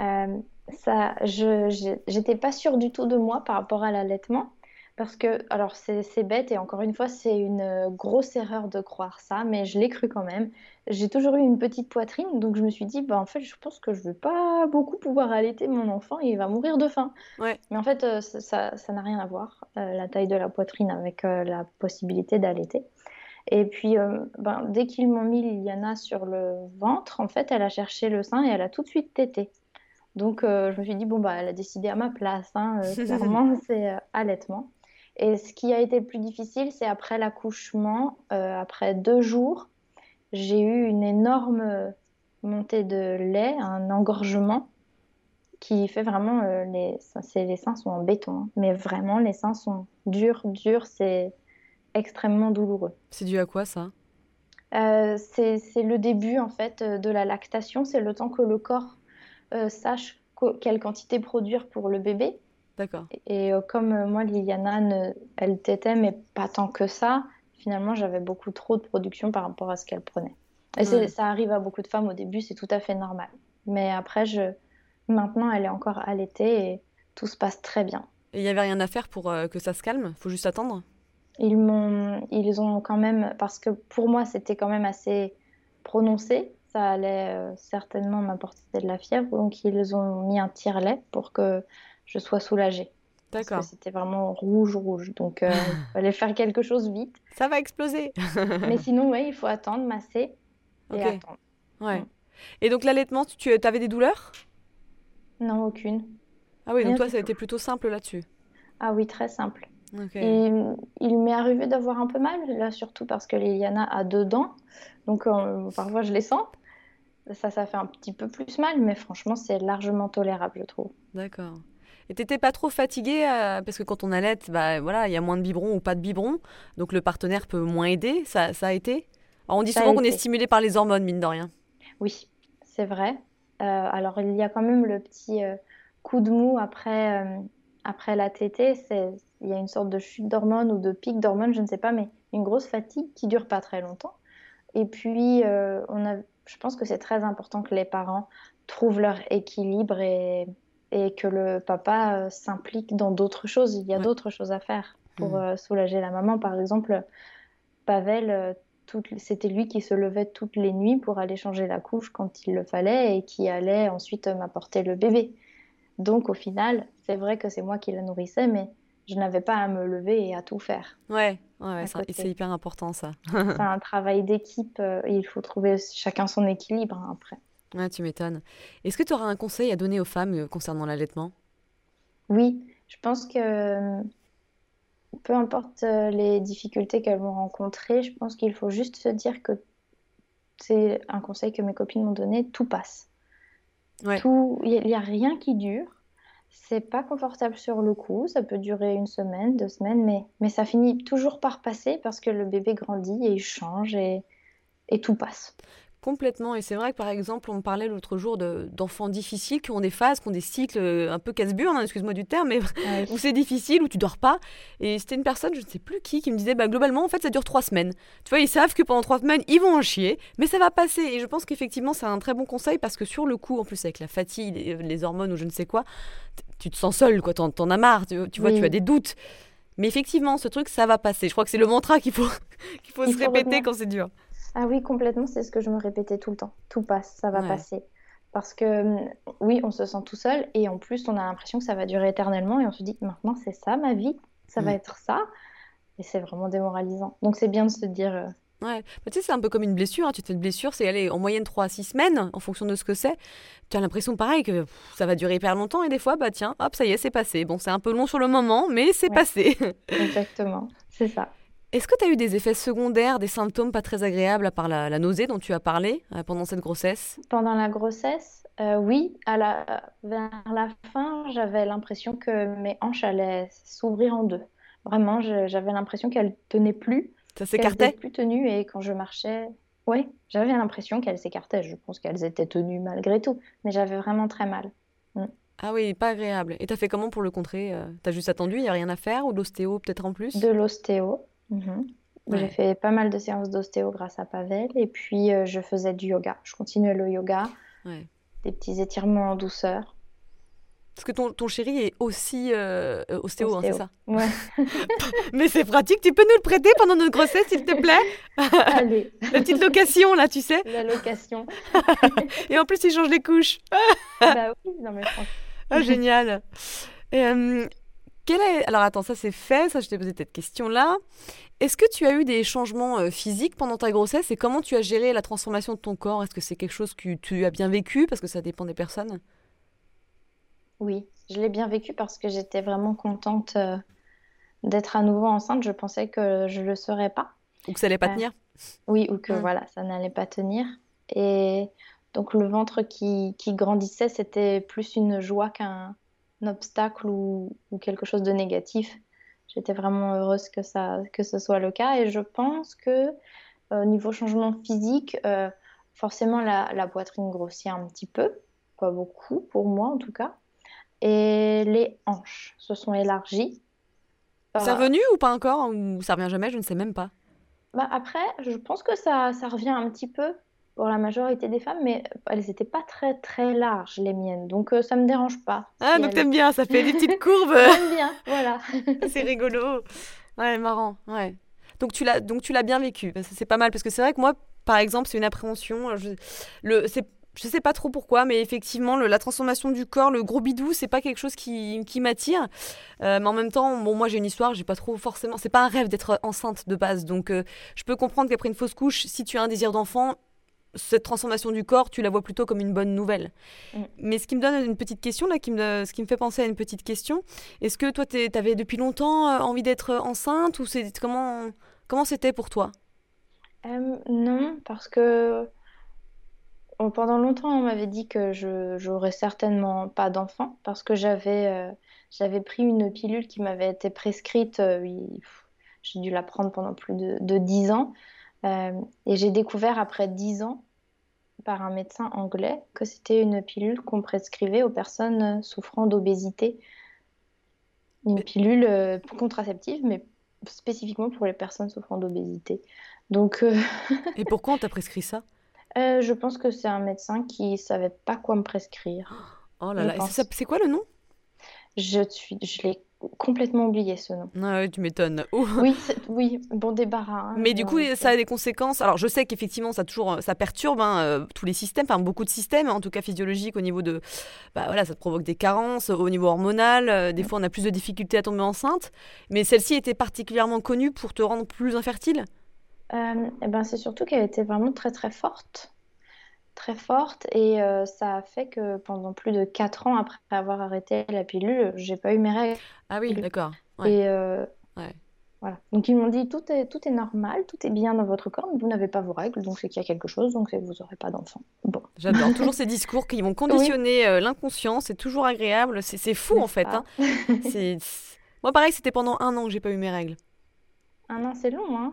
Euh, Ça, je j'étais pas sûre du tout de moi par rapport à l'allaitement. Parce que, alors c'est bête et encore une fois, c'est une euh, grosse erreur de croire ça, mais je l'ai cru quand même. J'ai toujours eu une petite poitrine, donc je me suis dit, bah en fait, je pense que je ne vais pas beaucoup pouvoir allaiter mon enfant et il va mourir de faim. Ouais. Mais en fait, euh, ça n'a rien à voir, euh, la taille de la poitrine avec la possibilité d'allaiter. Et puis, ben, dès qu'ils m'ont mis Liliana sur le ventre, en fait, elle a cherché le sein et elle a tout de suite tété. Donc, je me suis dit, bon, bah, elle a décidé à ma place. Hein, clairement, c'est allaitement. Et ce qui a été le plus difficile, c'est après l'accouchement, euh, après deux jours, j'ai eu une énorme montée de lait, un engorgement qui fait vraiment euh, les, les seins sont en béton, hein. mais vraiment les seins sont durs, durs, c'est extrêmement douloureux. C'est dû à quoi ça? Euh, C'est le début en fait de la lactation, c'est le temps que le corps sache quelle quantité produire pour le bébé. D'accord. Et, euh, comme euh, moi, Liliana, elle t'était, mais pas tant que ça, finalement, j'avais beaucoup trop de production par rapport à ce qu'elle prenait. Et ça arrive à beaucoup de femmes au début, c'est tout à fait normal. Mais après, je... maintenant, elle est encore allaitée et tout se passe très bien. Et il n'y avait rien à faire pour euh, que ça se calme? Faut juste attendre? Ils, m'ont... ils ont quand même, parce que pour moi, c'était quand même assez prononcé, ça allait certainement m'apporter de la fièvre, donc ils ont mis un tire-lait pour que je sois soulagée. D'accord. Parce que c'était vraiment rouge, rouge. Donc, euh, il fallait faire quelque chose vite. Ça va exploser. Mais sinon, oui, il faut attendre, masser et attendre. Ouais. Mm. Et donc, l'allaitement, tu avais des douleurs? Non, aucune. Ah oui, donc toi, ça a été plutôt simple là-dessus Ah oui, très simple. Et il m'est arrivé d'avoir un peu mal, là, surtout parce que Liliana a deux dents. Donc, euh, parfois, je les sens. Ça, ça fait un petit peu plus mal, mais franchement, c'est largement tolérable, je trouve. D'accord. Et t'étais pas trop fatiguée euh, parce que quand on allait, bah voilà, il y a moins de biberons ou pas de biberons, donc le partenaire peut moins aider. Ça, ça a été? on dit souvent qu'on est stimulé par les hormones, mine de rien. Oui, c'est vrai. Euh, alors il y a quand même le petit euh, coup de mou après après la tétée. Il y a une sorte de chute d'hormones ou de pic d'hormones, je ne sais pas, mais une grosse fatigue qui dure pas très longtemps. Et puis on a, je pense que c'est très important que les parents trouvent leur équilibre et et que le papa euh, s'implique dans d'autres choses. Il y a d'autres choses à faire pour mmh. euh, soulager la maman. Par exemple, Pavel, euh, c'était lui qui se levait toutes les nuits pour aller changer la couche quand il le fallait et qui allait ensuite m'apporter le bébé. Donc au final, c'est vrai que c'est moi qui la nourrissais, mais je n'avais pas à me lever et à tout faire. Ouais, ouais, c'est hyper important ça. c'est un travail d'équipe il faut trouver chacun son équilibre hein, après. Ah, tu m'étonnes. Est-ce que tu auras un conseil à donner aux femmes euh, concernant l'allaitement? Oui, je pense que euh, peu importe euh, les difficultés qu'elles vont rencontrer, je pense qu'il faut juste se dire que c'est un conseil que mes copines m'ont donné, tout passe. Tout, il n'y a rien qui dure. C'est pas confortable sur le coup, ça peut durer une semaine, deux semaines, mais, mais ça finit toujours par passer parce que le bébé grandit et il change et, et tout passe. Complètement. Et c'est vrai que par exemple, on me parlait l'autre jour d'enfants difficiles qui ont des phases, qui ont des cycles euh, un peu casse-burne, hein, excuse-moi du terme, mais où c'est difficile, où tu dors pas. Et c'était une personne, je ne sais plus qui, qui me disait bah, globalement, en fait, ça dure trois semaines. Tu vois, ils savent que pendant trois semaines, ils vont en chier, mais ça va passer. Et je pense qu'effectivement, c'est un très bon conseil parce que sur le coup, en plus, avec la fatigue, les, hormones ou je ne sais quoi, tu te sens seul, quoi. T'en, en as marre, tu, vois, tu as des doutes. Mais effectivement, ce truc, ça va passer. Je crois que c'est le mantra qu'il faut, qu'il faut se répéter quand c'est dur. Ah oui, complètement, c'est ce que je me répétais tout le temps. Tout passe, ça va passer. Parce que hum, oui, on se sent tout seul et en plus, on a l'impression que ça va durer éternellement et on se dit maintenant, c'est ça ma vie, ça va mm. être ça. Et c'est vraiment démoralisant. Donc c'est bien de se dire. Euh, ouais, bah, tu sais, c'est un peu comme une blessure. Hein. Tu te fais une blessure, c'est aller en moyenne 3 à 6 semaines en fonction de ce que c'est. Tu as l'impression pareil que ça va durer hyper longtemps et des fois, bah tiens, hop, ça y est, c'est passé. Bon, c'est un peu long sur le moment, mais c'est passé. Exactement, c'est ça. Est-ce que tu as eu des effets secondaires, des symptômes pas très agréables à part la, nausée dont tu as parlé euh, pendant cette grossesse? Pendant la grossesse, Euh, oui, à la, vers la fin, j'avais l'impression que mes hanches allaient s'ouvrir en deux. Vraiment, j'avais l'impression qu'elles tenaient plus, Ça s'écartait? plus tenues et quand je marchais, oui, j'avais l'impression qu'elles s'écartaient. Je pense qu'elles étaient tenues malgré tout, mais j'avais vraiment très mal. Mm. Ah oui, pas agréable. Et t'as fait comment pour le contrer? Euh T'as juste attendu, il n'y a rien à faire? Ou l'ostéo peut-être en plus? De l'ostéo. Mhm. J'ai fait pas mal de séances d'ostéo grâce à Pavel et puis euh, je faisais du yoga. Je continuais le yoga, ouais. des petits étirements en douceur. Parce que ton, ton chéri est aussi euh, euh, ostéo, hein, c'est Ostéo. ça Ouais, Mais c'est pratique, tu peux nous le prêter pendant notre grossesse, s'il te plaît allez, La petite location, là, tu sais la location. Et en plus, il change les couches. Bah oui, non mais franchement. Ah, génial. Et, euh, quel est... Alors attends, ça c'est fait, ça je t'ai posé cette question-là. Est-ce que tu as eu des changements euh, physiques pendant ta grossesse et comment tu as géré la transformation de ton corps? Est-ce que c'est quelque chose que tu as bien vécu Parce que ça dépend des personnes? Oui, je l'ai bien vécu parce que j'étais vraiment contente euh, d'être à nouveau enceinte. Je pensais que je le serais pas. Ou que ça allait pas Euh, tenir? oui, ou que Hmm. voilà, ça n'allait pas tenir. Et donc le ventre qui, qui grandissait, c'était plus une joie qu'un obstacle ou, ou quelque chose de négatif. J'étais vraiment heureuse que ça, que ce soit le cas. Et je pense que euh, niveau changement physique, euh, forcément la, la poitrine grossit un petit peu, pas beaucoup pour moi en tout cas. Et les hanches se sont élargies. C'est Euh, revenu ou pas encore Ou ça revient jamais Je ne sais même pas. Bah après, je pense que ça, ça revient un petit peu pour la majorité des femmes, mais elles n'étaient pas très très larges, les miennes. Donc euh, ça me dérange pas Ah, si donc t'aimes bien, ça fait des petites courbes. J'aime bien, voilà. c'est rigolo. Ouais, marrant. Ouais. Donc tu l'as, donc tu l'as bien vécu. C'est pas mal parce que c'est vrai que moi, par exemple, c'est une appréhension. Je, le, c'est, je sais pas trop pourquoi, mais effectivement, le- la transformation du corps, le gros bidou, c'est pas quelque chose qui, qui m'attire. Euh, mais en même temps, bon, moi j'ai une histoire, j'ai pas trop forcément. C'est pas un rêve d'être enceinte de base, donc euh, je peux comprendre qu'après une fausse couche, si tu as un désir d'enfant. Cette transformation du corps, tu la vois plutôt comme une bonne nouvelle. Mm. Mais ce qui me donne une petite question, là, qui me, ce qui me fait penser à une petite question, est-ce que toi, tu avais depuis longtemps euh, envie d'être enceinte ou c'est comment comment c'était pour toi? Euh, non, parce que oh, pendant longtemps, on m'avait dit que je j'aurais certainement pas d'enfant, parce que j'avais euh, j'avais pris une pilule qui m'avait été prescrite. euh, j'ai dû la prendre pendant plus de, de 10 ans. Euh, et j'ai découvert après 10 ans par un médecin anglais que c'était une pilule qu'on prescrivait aux personnes souffrant d'obésité. Une pilule euh, contraceptive, mais spécifiquement pour les personnes souffrant d'obésité. Donc, euh, Et pourquoi on t'a prescrit ça? euh, je pense que c'est un médecin qui savait pas quoi me prescrire. Oh là là, c'est quoi le nom? Je suis, je l'ai complètement oublié ce nom. Ah ouais, tu m'étonnes. Oh. Oui, oui, bon débarras. hein, Mais du bon, coup, ça a des conséquences. Alors, je sais qu'effectivement, ça toujours, ça perturbe hein, euh, tous les systèmes, enfin beaucoup de systèmes, en tout cas physiologiques, au niveau de, bah voilà, ça te provoque des carences, au niveau hormonal. euh, des fois, on a plus de difficultés à tomber enceinte. Mais celle-ci était particulièrement connue pour te rendre plus infertile? Euh, eh ben, c'est surtout qu'elle était vraiment très très forte. Très forte et euh, ça a fait que pendant plus de 4 ans après avoir arrêté la pilule, j'ai pas eu mes règles. Ah oui, d'accord. Ouais. Et euh, Ouais. voilà. Donc ils m'ont dit tout est, tout est normal, tout est bien dans votre corps, mais vous n'avez pas vos règles, donc c'est qu'il y a quelque chose, donc vous n'aurez pas d'enfant. Bon, J'adore toujours ces discours qui vont conditionner euh, l'inconscient. C'est toujours agréable. C'est fou en fait. hein. Moi, pareil, c'était pendant un an que j'ai pas eu mes règles. Un an, c'est long, hein?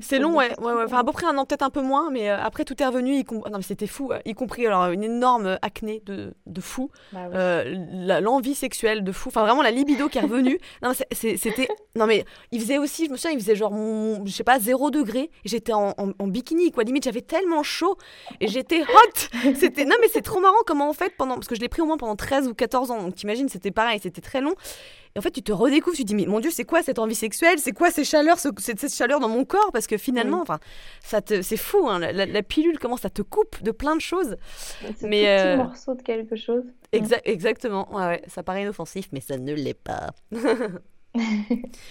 C'est long, ouais. Enfin, à peu près un an, peut-être un peu moins, mais euh, après tout est revenu. Y com- Non, mais c'était fou, euh, y compris alors une énorme acné de, de fou, Bah euh, l'envie sexuelle de fou, enfin vraiment la libido qui est revenue. Non, c'était, non mais il faisait aussi, je me souviens, il faisait genre, mon- je sais pas, zéro degré. J'étais en, en- en bikini, quoi. Limite, j'avais tellement chaud et j'étais hot. C'était, non mais c'est trop marrant comment en fait pendant, parce que je l'ai pris au moins pendant 13 ou 14 ans. Donc t'imagines, c'était pareil, c'était très long. Et en fait, tu te redécouvres, tu te dis, mais mon Dieu, c'est quoi cette envie sexuelle? C'est quoi ces chaleurs, ce- cette, cette chaleur dans mon corps? Parce que finalement, enfin, ça te, c'est fou, hein, la, pilule, comment ça te coupe de plein de choses. Ce mais, tout petit euh, morceau de quelque chose. Exa- exactement, ouais, ouais, ça paraît inoffensif, mais ça ne l'est pas.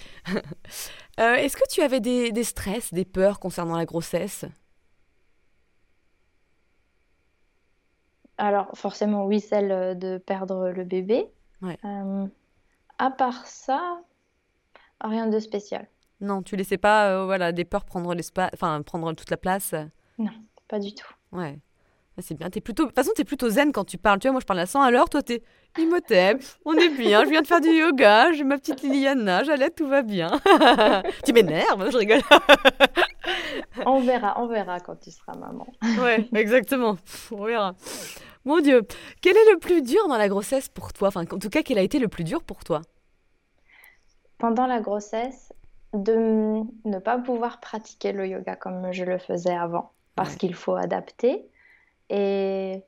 Euh, Est-ce que tu avais des, des stress, des peurs concernant la grossesse? Alors, forcément, oui, celle euh, de perdre le bébé. Ouais. Euh, à part ça, rien de spécial. Non, tu laissais pas, euh, voilà, des peurs prendre l'espace, enfin prendre toute la place? Non, pas du tout. Ouais. c'est bien. Es plutôt... De toute façon, tu es plutôt zen quand tu parles. Tu vois, moi, je parle à 100 à l'heure. Toi, tu es Imhotep. On est bien. Je viens de faire du yoga. J'ai ma petite Liliana. J'allais, tout va bien. tu m'énerves. Je rigole. on verra, on verra quand tu seras maman. ouais, exactement. On verra. Mon Dieu. Quel est le plus dur dans la grossesse pour toi? Enfin, en tout cas, quel a été le plus dur pour toi? Pendant la grossesse, de ne pas pouvoir pratiquer le yoga comme je le faisais avant parce qu'il faut adapter. Et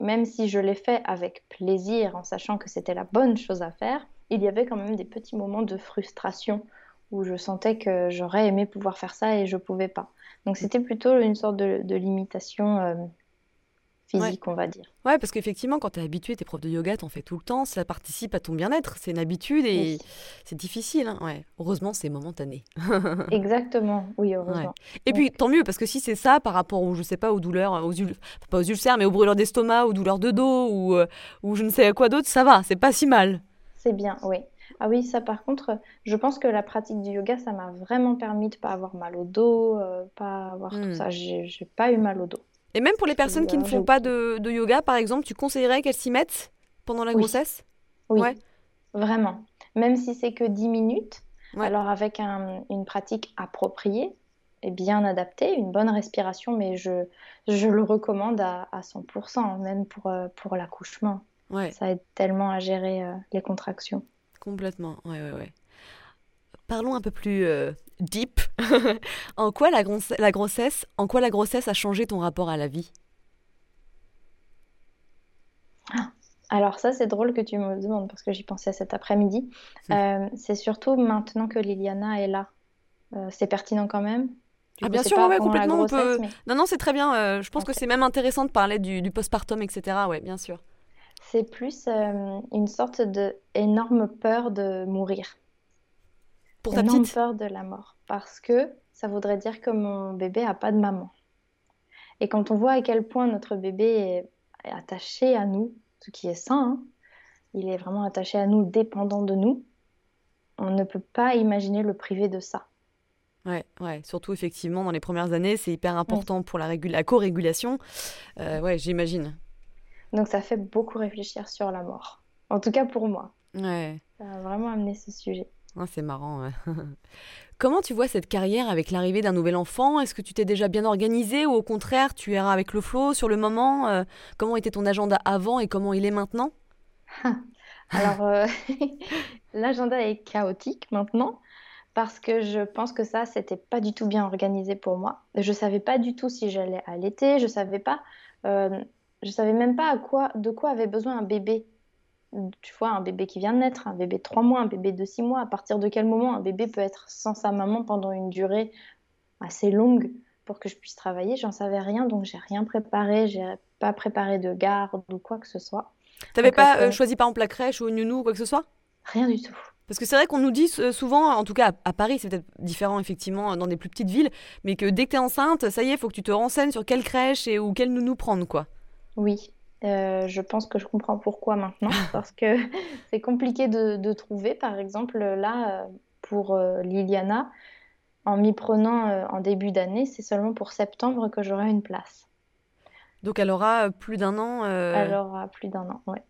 même si je l'ai fait avec plaisir, en sachant que c'était la bonne chose à faire, il y avait quand même des petits moments de frustration où je sentais que j'aurais aimé pouvoir faire ça et je ne pouvais pas. Donc c'était plutôt une sorte de, limitation euh, physique, on va dire. Ouais, parce qu'effectivement, quand tu es habitué, tes profs de yoga, t'en fais tout le temps, ça participe à ton bien-être, c'est une habitude et c'est difficile. Hein. Ouais. Heureusement, c'est momentané. Exactement, oui, heureusement. Et puis, tant mieux, parce que si c'est ça par rapport, aux, je sais pas, aux douleurs, aux pas aux ulcères, mais aux brûlures d'estomac, aux douleurs de dos, ou, euh, ou je ne sais quoi d'autre, ça va, c'est pas si mal. C'est bien, oui. Ah oui, ça par contre, je pense que la pratique du yoga, ça m'a vraiment permis de pas avoir mal au dos, euh, pas avoir tout hmm. ça. J'ai pas eu mal au dos. Et même pour les personnes qui ne font pas de, yoga, par exemple, tu conseillerais qu'elles s'y mettent pendant la grossesse? Oui, vraiment. Même si c'est que 10 minutes, alors avec une pratique appropriée et bien adaptée, une bonne respiration, mais je, je le recommande à, 100%, même pour, euh, pour l'accouchement. Ça aide tellement à gérer euh, les contractions. Complètement, ouais, ouais, ouais. Parlons un peu plus euh, deep. en quoi la, la grossesse, en quoi la grossesse a changé ton rapport à la vie? Ah, Alors ça, c'est drôle que tu me demandes parce que j'y pensais cet après-midi. Hmm. Euh, c'est surtout maintenant que Liliana est là. Euh, c'est pertinent quand même. ah bien sûr, ouais, complètement. Non, non, c'est très bien. je pense que c'est même intéressant de parler du, du postpartum, etc. Ouais, bien sûr. C'est plus une sorte de énorme peur de mourir pour ta petite peur de la mort parce que ça voudrait dire que mon bébé a pas de maman. Et quand on voit à quel point notre bébé est attaché à nous, ce qui est sain, hein, il est vraiment attaché à nous, dépendant de nous, on ne peut pas imaginer le priver de ça. Ouais, ouais, surtout effectivement dans les premières années, c'est hyper important pour la, la co-régulation. Euh, ouais, j'imagine. Donc ça fait beaucoup réfléchir sur la mort. En tout cas pour moi. Ouais. Ça a vraiment amené ce sujet. Ah, c'est marrant. Comment tu vois cette carrière avec l'arrivée d'un nouvel enfant? Est-ce que tu t'es déjà bien organisé ou au contraire tu iras avec le flot sur le moment? Euh, Comment était ton agenda avant et comment il est maintenant? Alors, euh, l'agenda est chaotique maintenant parce que je pense que ça, c'était pas du tout bien organisé pour moi. Je savais pas du tout si j'allais allaiter, je savais pas, euh, je savais même pas à quoi, de quoi avait besoin un bébé tu vois, un bébé qui vient de naître, un bébé de 3 mois, un bébé de 6 mois, à partir de quel moment un bébé peut être sans sa maman pendant une durée assez longue pour que je puisse travailler, j'en savais rien, donc j'ai rien préparé, j'ai pas préparé de garde ou quoi que ce soit. T'avais pas euh, choisi par exemple la crèche ou une nounou ou quoi que ce soit? Rien du tout. Parce que c'est vrai qu'on nous dit souvent, en tout cas à Paris, c'est peut-être différent effectivement dans des plus petites villes, mais que dès que tu es enceinte, ça y est, il faut que tu te renseignes sur quelle crèche et ou quelle nounou prendre, quoi. Oui, euh, je pense que je comprends pourquoi maintenant, parce que c'est compliqué de, trouver. Par exemple, là, pour euh, Liliana, en m'y prenant euh, en début d'année, c'est seulement pour septembre que j'aurai une place. Donc elle aura plus d'un an Elle aura plus d'un an, ouais.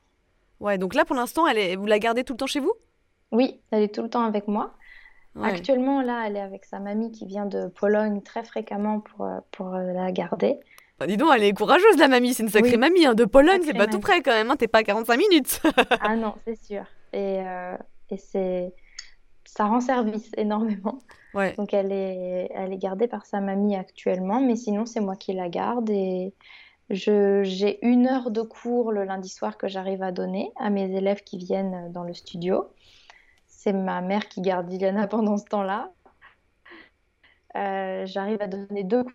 Ouais, donc là, pour l'instant, elle est... vous la gardez tout le temps chez vous? Oui, elle est tout le temps avec moi. Actuellement, là, elle est avec sa mamie qui vient de Pologne très fréquemment pour, pour la garder. Dis donc, elle est courageuse, la mamie. C'est une sacrée mamie. Hein. De Pologne, c'est pas tout près quand même. Hein. T'es pas à 45 minutes. ah non, c'est sûr. Et, euh, et c'est... ça rend service énormément. Ouais. Donc, elle est... elle est gardée par sa mamie actuellement. Mais sinon, c'est moi qui la garde. Et je... j'ai une heure de cours le lundi soir que j'arrive à donner à mes élèves qui viennent dans le studio. C'est ma mère qui garde Liliana pendant ce temps-là. Euh, j'arrive à donner deux cours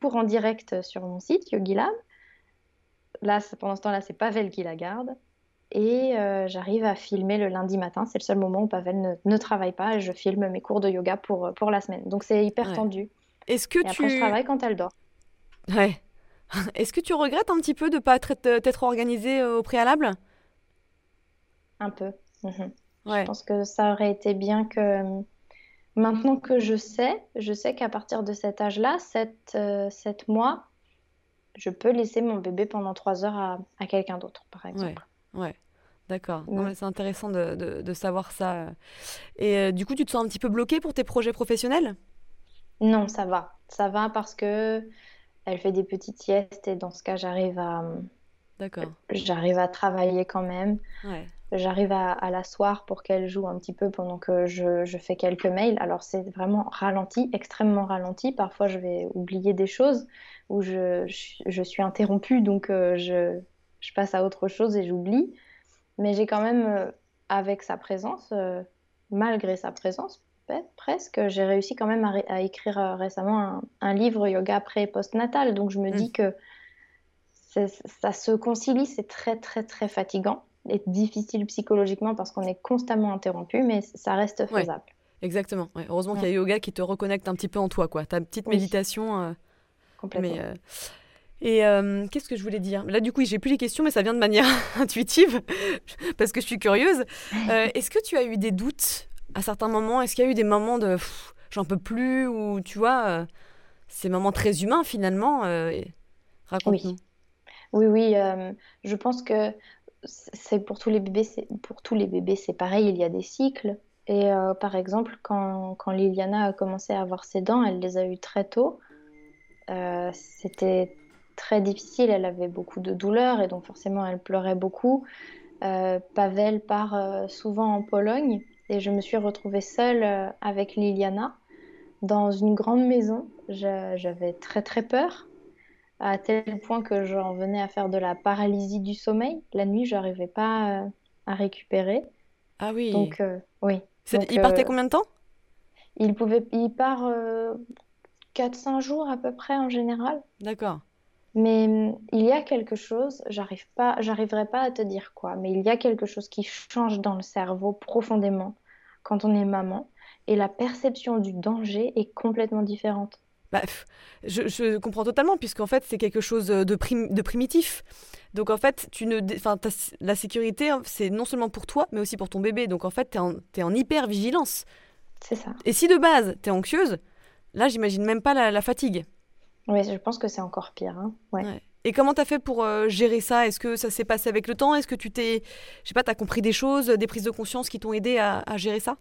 pour en direct sur mon site YogiLab. Là, pendant ce temps-là, c'est Pavel qui la garde. Et euh, j'arrive à filmer le lundi matin. C'est le seul moment où Pavel ne, travaille pas et je filme mes cours de yoga pour, pour la semaine. Donc c'est hyper tendu. Est-ce que et tu... après, je travaille quand elle dort. Ouais. Est-ce que tu regrettes un petit peu de ne pas être, organisé euh, au préalable? Un peu. Mhm. Je pense que ça aurait été bien que Maintenant que je sais, je sais qu'à partir de cet âge-là, 7, euh, mois, je peux laisser mon bébé pendant trois heures à, à quelqu'un d'autre, par exemple. Ouais, ouais. D'accord. C'est intéressant de, de, de, savoir ça. Et du coup, tu te sens un petit peu bloquée pour tes projets professionnels? Non, ça va. Ça va parce que elle fait des petites siestes et dans ce cas, j'arrive à, D'accord. j'arrive à travailler quand même. Ouais j'arrive à, à l'asseoir pour qu'elle joue un petit peu pendant que je, je fais quelques mails. Alors c'est vraiment ralenti, extrêmement ralenti. Parfois je vais oublier des choses ou je, je, suis interrompue, donc euh, je, je, passe à autre chose et j'oublie. Mais j'ai quand même, euh, avec sa présence, euh, malgré sa présence, presque, j'ai réussi quand même à, à écrire récemment un, un, livre yoga pré et post-natal. Donc je me mmh. dis que ça se concilie, c'est très très très fatigant est difficile psychologiquement parce qu'on est constamment interrompu, mais ça reste faisable. exactement. Heureusement qu'il y a yoga qui te reconnecte un petit peu en toi, quoi. Ta petite méditation. Euh, Complètement. Mais, euh, Et euh, qu'est-ce que je voulais dire? Là, du coup, j'ai plus les questions, mais ça vient de manière intuitive parce que je suis curieuse. Est-ce que tu as eu des doutes à certains moments? Est-ce qu'il y a eu des moments de j'en peux plus ou tu vois ces moments très humains finalement Raconte-nous. Oui, oui, oui je pense que c'est pour tous les bébés, pour tous les bébés, c'est pareil. Il y a des cycles. Et euh, par exemple, quand, quand, Liliana a commencé à avoir ses dents, elle les a eues très tôt. Euh, c'était très difficile. Elle avait beaucoup de douleurs et donc forcément elle pleurait beaucoup. Euh, Pavel part souvent en Pologne et je me suis retrouvée seule avec Liliana dans une grande maison. J'avais très très peur à tel point que j'en venais à faire de la paralysie du sommeil. La nuit, je n'arrivais pas euh, à récupérer. Ah oui. Donc, euh, oui. il partait euh, combien de temps? il, pouvait, il part 4-5 jours à peu près en général. D'accord. Mais hum, il y a quelque chose, j'arrive pas, j'arriverai pas à te dire quoi, mais il y a quelque chose qui change dans le cerveau profondément quand on est maman et la perception du danger est complètement différente. Bah, je, comprends totalement, puisqu'en fait, c'est quelque chose de, de primitif. Donc, en fait, tu ne, la sécurité, hein, c'est non seulement pour toi, mais aussi pour ton bébé. Donc, en fait, tu es, en hyper-vigilance. C'est ça. Et si de base, tu es anxieuse, là, j'imagine même pas la, fatigue. Oui, je pense que c'est encore pire. Hein. Ouais. Et comment tu as fait pour euh, gérer ça? Est-ce que ça s'est passé avec le temps? Est-ce que tu t'es, je sais pas, tu as compris des choses, des prises de conscience qui t'ont aidé à, gérer ça?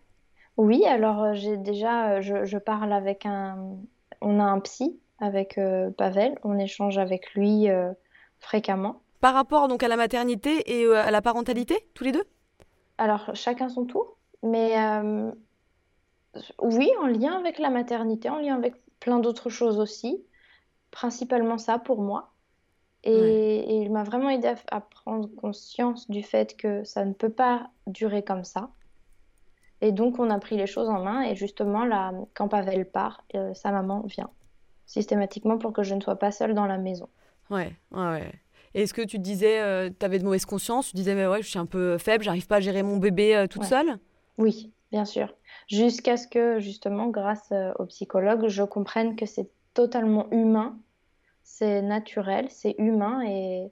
Oui, alors euh, j'ai déjà, euh, je, je, parle avec un, on a un psy avec euh, Pavel, on échange avec lui euh, fréquemment. Par rapport donc à la maternité et euh, à la parentalité, tous les deux? Alors, chacun son tour, mais oui, en lien avec la maternité, en lien avec plein d'autres choses aussi, principalement ça pour moi. Et, il m'a vraiment aidé à, prendre conscience du fait que ça ne peut pas durer comme ça. Et donc, on a pris les choses en main. Et justement, là, quand Pavel part, euh, sa maman vient systématiquement pour que je ne sois pas seule dans la maison. Ouais, ouais, ouais. Est-ce que tu disais, euh, tu avais de mauvaise conscience? Tu disais, mais ouais, je suis un peu faible, j'arrive pas à gérer mon bébé euh, toute seule? Oui, bien sûr. Jusqu'à ce que, justement, grâce au psychologue, je comprenne que c'est totalement humain, c'est naturel, c'est humain et,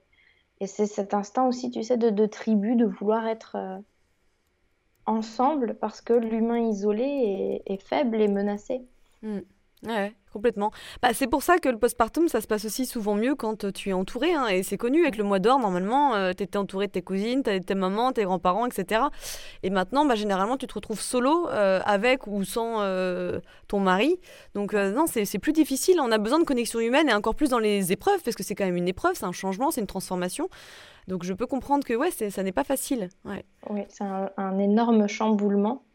et c'est cet instinct aussi, tu sais, de, de tribu, de vouloir être ensemble parce que l'humain isolé est, faible et menacé. Hmm. Complètement. Bah, c'est pour ça que le postpartum, ça se passe aussi souvent mieux quand euh, tu es entouré. Hein, et c'est connu, avec le mois d'or, normalement, euh, tu étais entouré de tes cousines, tes mamans, tes grands-parents, etc. Et maintenant, bah, généralement, tu te retrouves solo euh, avec ou sans ton mari. Donc, non, c'est plus difficile. On a besoin de connexion humaine et encore plus dans les épreuves, parce que c'est quand même une épreuve, c'est un changement, c'est une transformation. Donc, je peux comprendre que ouais, ça n'est pas facile. Ouais. Oui, c'est un énorme chamboulement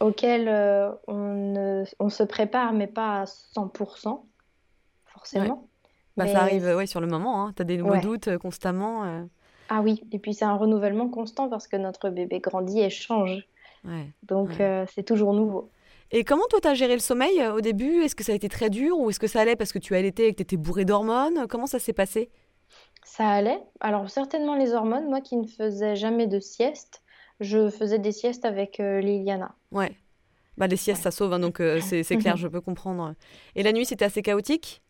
auquel euh, on, on, se prépare, mais pas à 100%, forcément. Bah, Ça arrive ouais, sur le moment, hein. tu as des nouveaux doutes euh, constamment. Euh. Ah oui, et puis c'est un renouvellement constant parce que notre bébé grandit et change. Donc c'est toujours nouveau. Et comment toi tu as géré le sommeil au début? Est-ce que ça a été très dur ou est-ce que ça allait parce que tu allaitais et que tu étais bourré d'hormones? Comment ça s'est passé? Ça allait. Alors certainement les hormones, moi qui ne faisais jamais de sieste, je faisais des siestes avec euh, Liliana. Ouais. Bah, les siestes, ça sauve, hein, donc euh, c'est clair, je peux comprendre. Et la nuit, c'était assez chaotique?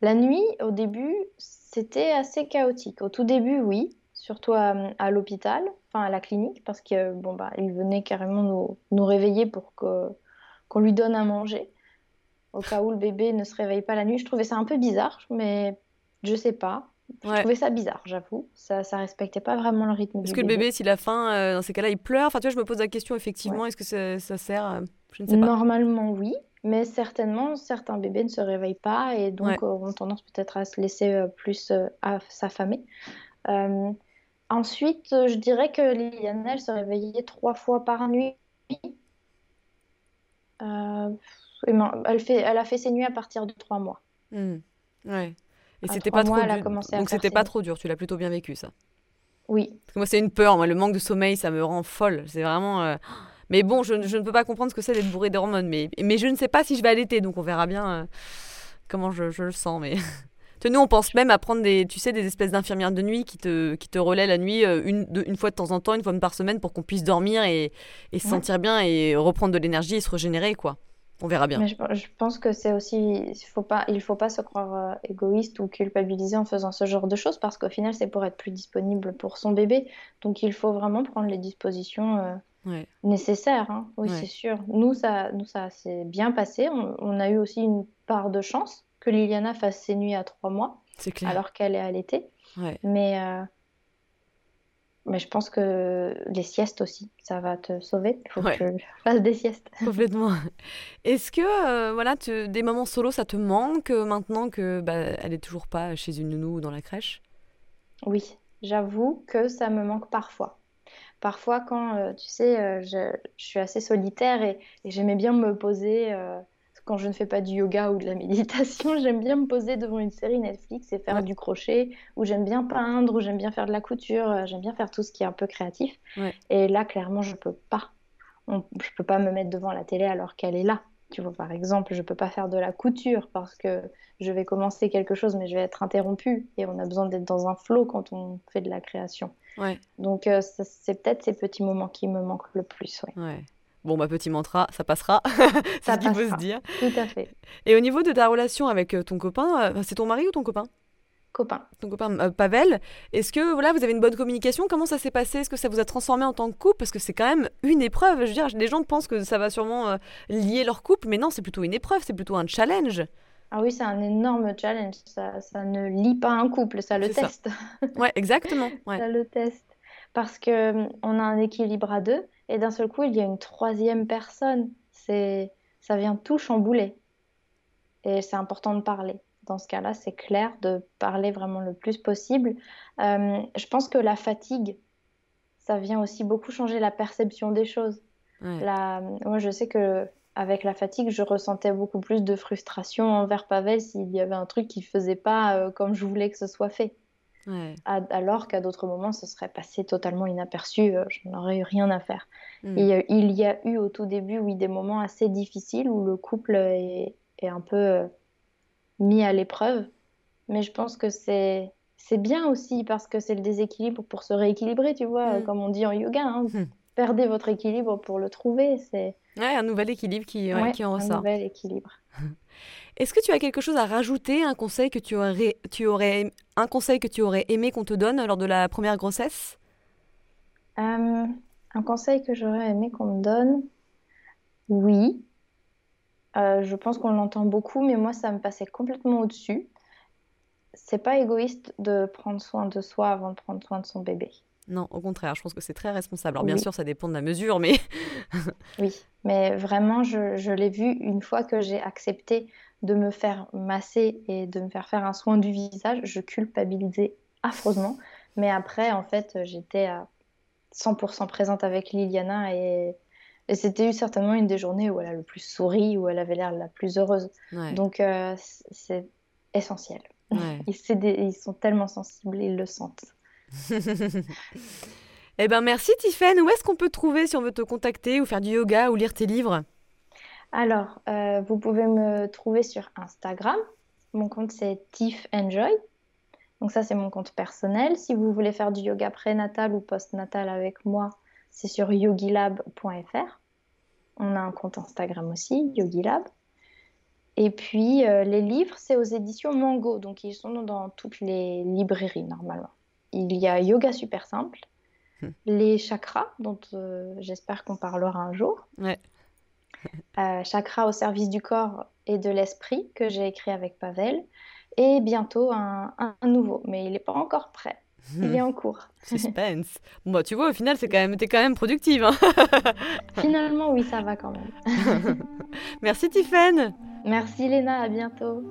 La nuit, au début, c'était assez chaotique. Au tout début, oui, surtout à, l'hôpital, enfin à la clinique, parce que bon bah, il venait carrément nous, nous réveiller pour que qu'on lui donne à manger, au cas où le bébé ne se réveille pas la nuit. Je trouvais ça un peu bizarre, mais Je sais pas. Je trouvais ça bizarre, j'avoue. Ça, ça respectait pas vraiment le rythme Est-ce que le bébé. bébé, s'il a faim, euh, dans ces cas-là, il pleure Enfin, tu vois, je me pose la question, effectivement, est-ce que ça, ça sert euh, Je ne sais pas. Normalement, oui, mais certainement, certains bébés ne se réveillent pas et donc Ouais. euh, ont tendance peut-être à se laisser euh, plus à s'affamer. Ensuite, je dirais que Liliana, elle se réveillait trois fois par nuit. Euh, ben, elle fait, elle a fait ses nuits à partir de trois mois. Hmm. Ouais. Et c'était pas mois, trop dur. Donc c'était pas trop dur, tu l'as plutôt bien vécu, ça. Oui, Parce que moi, c'est une peur, moi, le manque de sommeil, ça me rend folle. C'est vraiment. euh, Mais bon, je, je ne peux pas comprendre ce que c'est d'être bourré d'hormones. Mais, mais je ne sais pas si je vais allaiter, donc on verra bien euh, comment je, je le sens. Mais nous, on pense même à prendre des, tu sais, des espèces d'infirmières de nuit qui te, qui te relaient la nuit euh, une, deux- une fois de temps en temps, une fois par semaine, pour qu'on puisse dormir et, et se Ouais. sentir bien et reprendre de l'énergie et se régénérer, quoi. On verra bien. mais je, je pense que c'est aussi, il faut pas, il faut pas se croire euh, égoïste ou culpabiliser en faisant ce genre de choses parce qu'au final, c'est pour être plus disponible pour son bébé. Donc, il faut vraiment prendre les dispositions euh, Ouais. nécessaires. hein. Oui, Ouais. c'est sûr. Nous, ça, nous, ça s'est bien passé. On, on a eu aussi une part de chance que Liliana fasse ses nuits à trois mois clair. alors qu'elle est allaitée. Ouais. Mais, euh, mais je pense que les siestes aussi, ça va te sauver. Il faut Ouais. que tu fasses des siestes. Complètement. Est-ce que euh, voilà, des moments solo, ça te manque euh, maintenant que bah, elle est toujours pas chez une nounou ou dans la crèche? Oui, j'avoue que ça me manque parfois. Parfois, quand, euh, tu sais, euh, je, je suis assez solitaire et, et j'aimais bien me poser, quand je ne fais pas du yoga ou de la méditation, j'aime bien me poser devant une série Netflix et faire Ouais. du crochet, ou j'aime bien peindre, ou j'aime bien faire de la couture, euh, j'aime bien faire tout ce qui est un peu créatif. Ouais. Et là, clairement, je peux pas. On- je peux pas me mettre devant la télé alors qu'elle est là. Tu vois, par exemple, je peux pas faire de la couture parce que je vais commencer quelque chose, mais je vais être interrompue. Et on a besoin d'être dans un flow quand on fait de la création. Ouais. Donc, euh, c'est peut-être ces petits moments qui me manquent le plus. ouais. Ouais. Bon, bah, petit mantra, ça passera. C'est Ça ce qu'il faut se dire. Tout à fait. Et au niveau de ta relation avec euh, ton copain, euh, c'est ton mari ou ton copain? Copain. Ton copain euh, Pavel, est-ce que voilà, vous avez une bonne communication? Comment ça s'est passé? Est-ce que ça vous a transformé en tant que couple? Parce que c'est quand même une épreuve. Je veux dire, les gens pensent que ça va sûrement euh, lier leur couple, mais non, c'est plutôt une épreuve, c'est plutôt un challenge. Ah oui, c'est un énorme challenge. Ça, ça ne lie pas un couple, ça le C'est ça. teste. Ouais, exactement. Ouais. Ça le teste. Parce que hum, on a un équilibre à deux et d'un seul coup, il y a une troisième personne. C'est, ça vient tout chambouler. Et c'est important de parler. Dans ce cas-là, c'est clair de parler vraiment le plus possible. Euh, je pense que la fatigue, ça vient aussi beaucoup changer la perception des choses. Ouais. La- Moi, je sais que avec la fatigue, je ressentais beaucoup plus de frustration envers Pavel s'il y avait un truc qui faisait pas euh, comme je voulais que ce soit fait. Ouais. Alors qu'à d'autres moments, ce serait passé totalement inaperçu, euh, je n'aurais eu rien à faire. Mm. Et il y a- il y a eu au tout début, oui, des moments assez difficiles où le couple est, est un peu euh, mis à l'épreuve. Mais je pense que c'est c'est bien aussi parce que c'est le déséquilibre pour se rééquilibrer, tu vois, Mm. comme on dit en yoga, hein. Mm. Perdez votre équilibre pour le trouver, c'est Ouais, un nouvel équilibre qui, ouais, qui en un ressort. nouvel équilibre. Est-ce que tu as quelque chose à rajouter, un conseil que tu aurais, tu aurais, un conseil que tu aurais aimé qu'on te donne lors de la première grossesse? Euh, un conseil que j'aurais aimé qu'on me donne, oui. Euh, je pense qu'on l'entend beaucoup, mais moi, ça me passait complètement au-dessus. C'est pas égoïste de prendre soin de soi avant de prendre soin de son bébé. Non, au contraire, je pense que c'est très responsable. Alors bien Oui. sûr, ça dépend de la mesure, mais Oui, mais vraiment, je, je l'ai vu une fois que j'ai accepté de me faire masser et de me faire faire un soin du visage, je culpabilisais affreusement. Mais après, en fait, j'étais à 100% présente avec Liliana et, et c'était certainement une des journées où elle a le plus souri, où elle avait l'air la plus heureuse. ouais, Donc, euh, c'est essentiel. ouais. Ils, c'est des- ils sont tellement sensibles, ils le sentent. Eh ben merci Tiffaine. Où est-ce qu'on peut te trouver si on veut te contacter ou faire du yoga ou lire tes livres? Alors, euh, vous pouvez me trouver sur Instagram. Mon compte, c'est Tiff Enjoy. Donc ça, c'est mon compte personnel. Si vous voulez faire du yoga prénatal ou postnatal avec moi, c'est sur yogilab.fr. On a un compte Instagram aussi, Yogilab. Et puis, euh, les livres, c'est aux éditions Mango. Donc, ils sont dans toutes les librairies, normalement. Il y a Yoga Super Simple, Hmm. les chakras, dont euh, j'espère qu'on parlera un jour. Ouais. Euh, Chakra au service du corps et de l'esprit, que j'ai écrit avec Pavel. et bientôt un, nouveau, mais il n'est pas encore prêt. Il est en cours. Suspense. Bon, bah, tu vois, au final, c'est quand même, t'es quand même productive. Hein. Finalement, oui, ça va quand même. Merci, Tiffaine. Merci, Léna. À bientôt.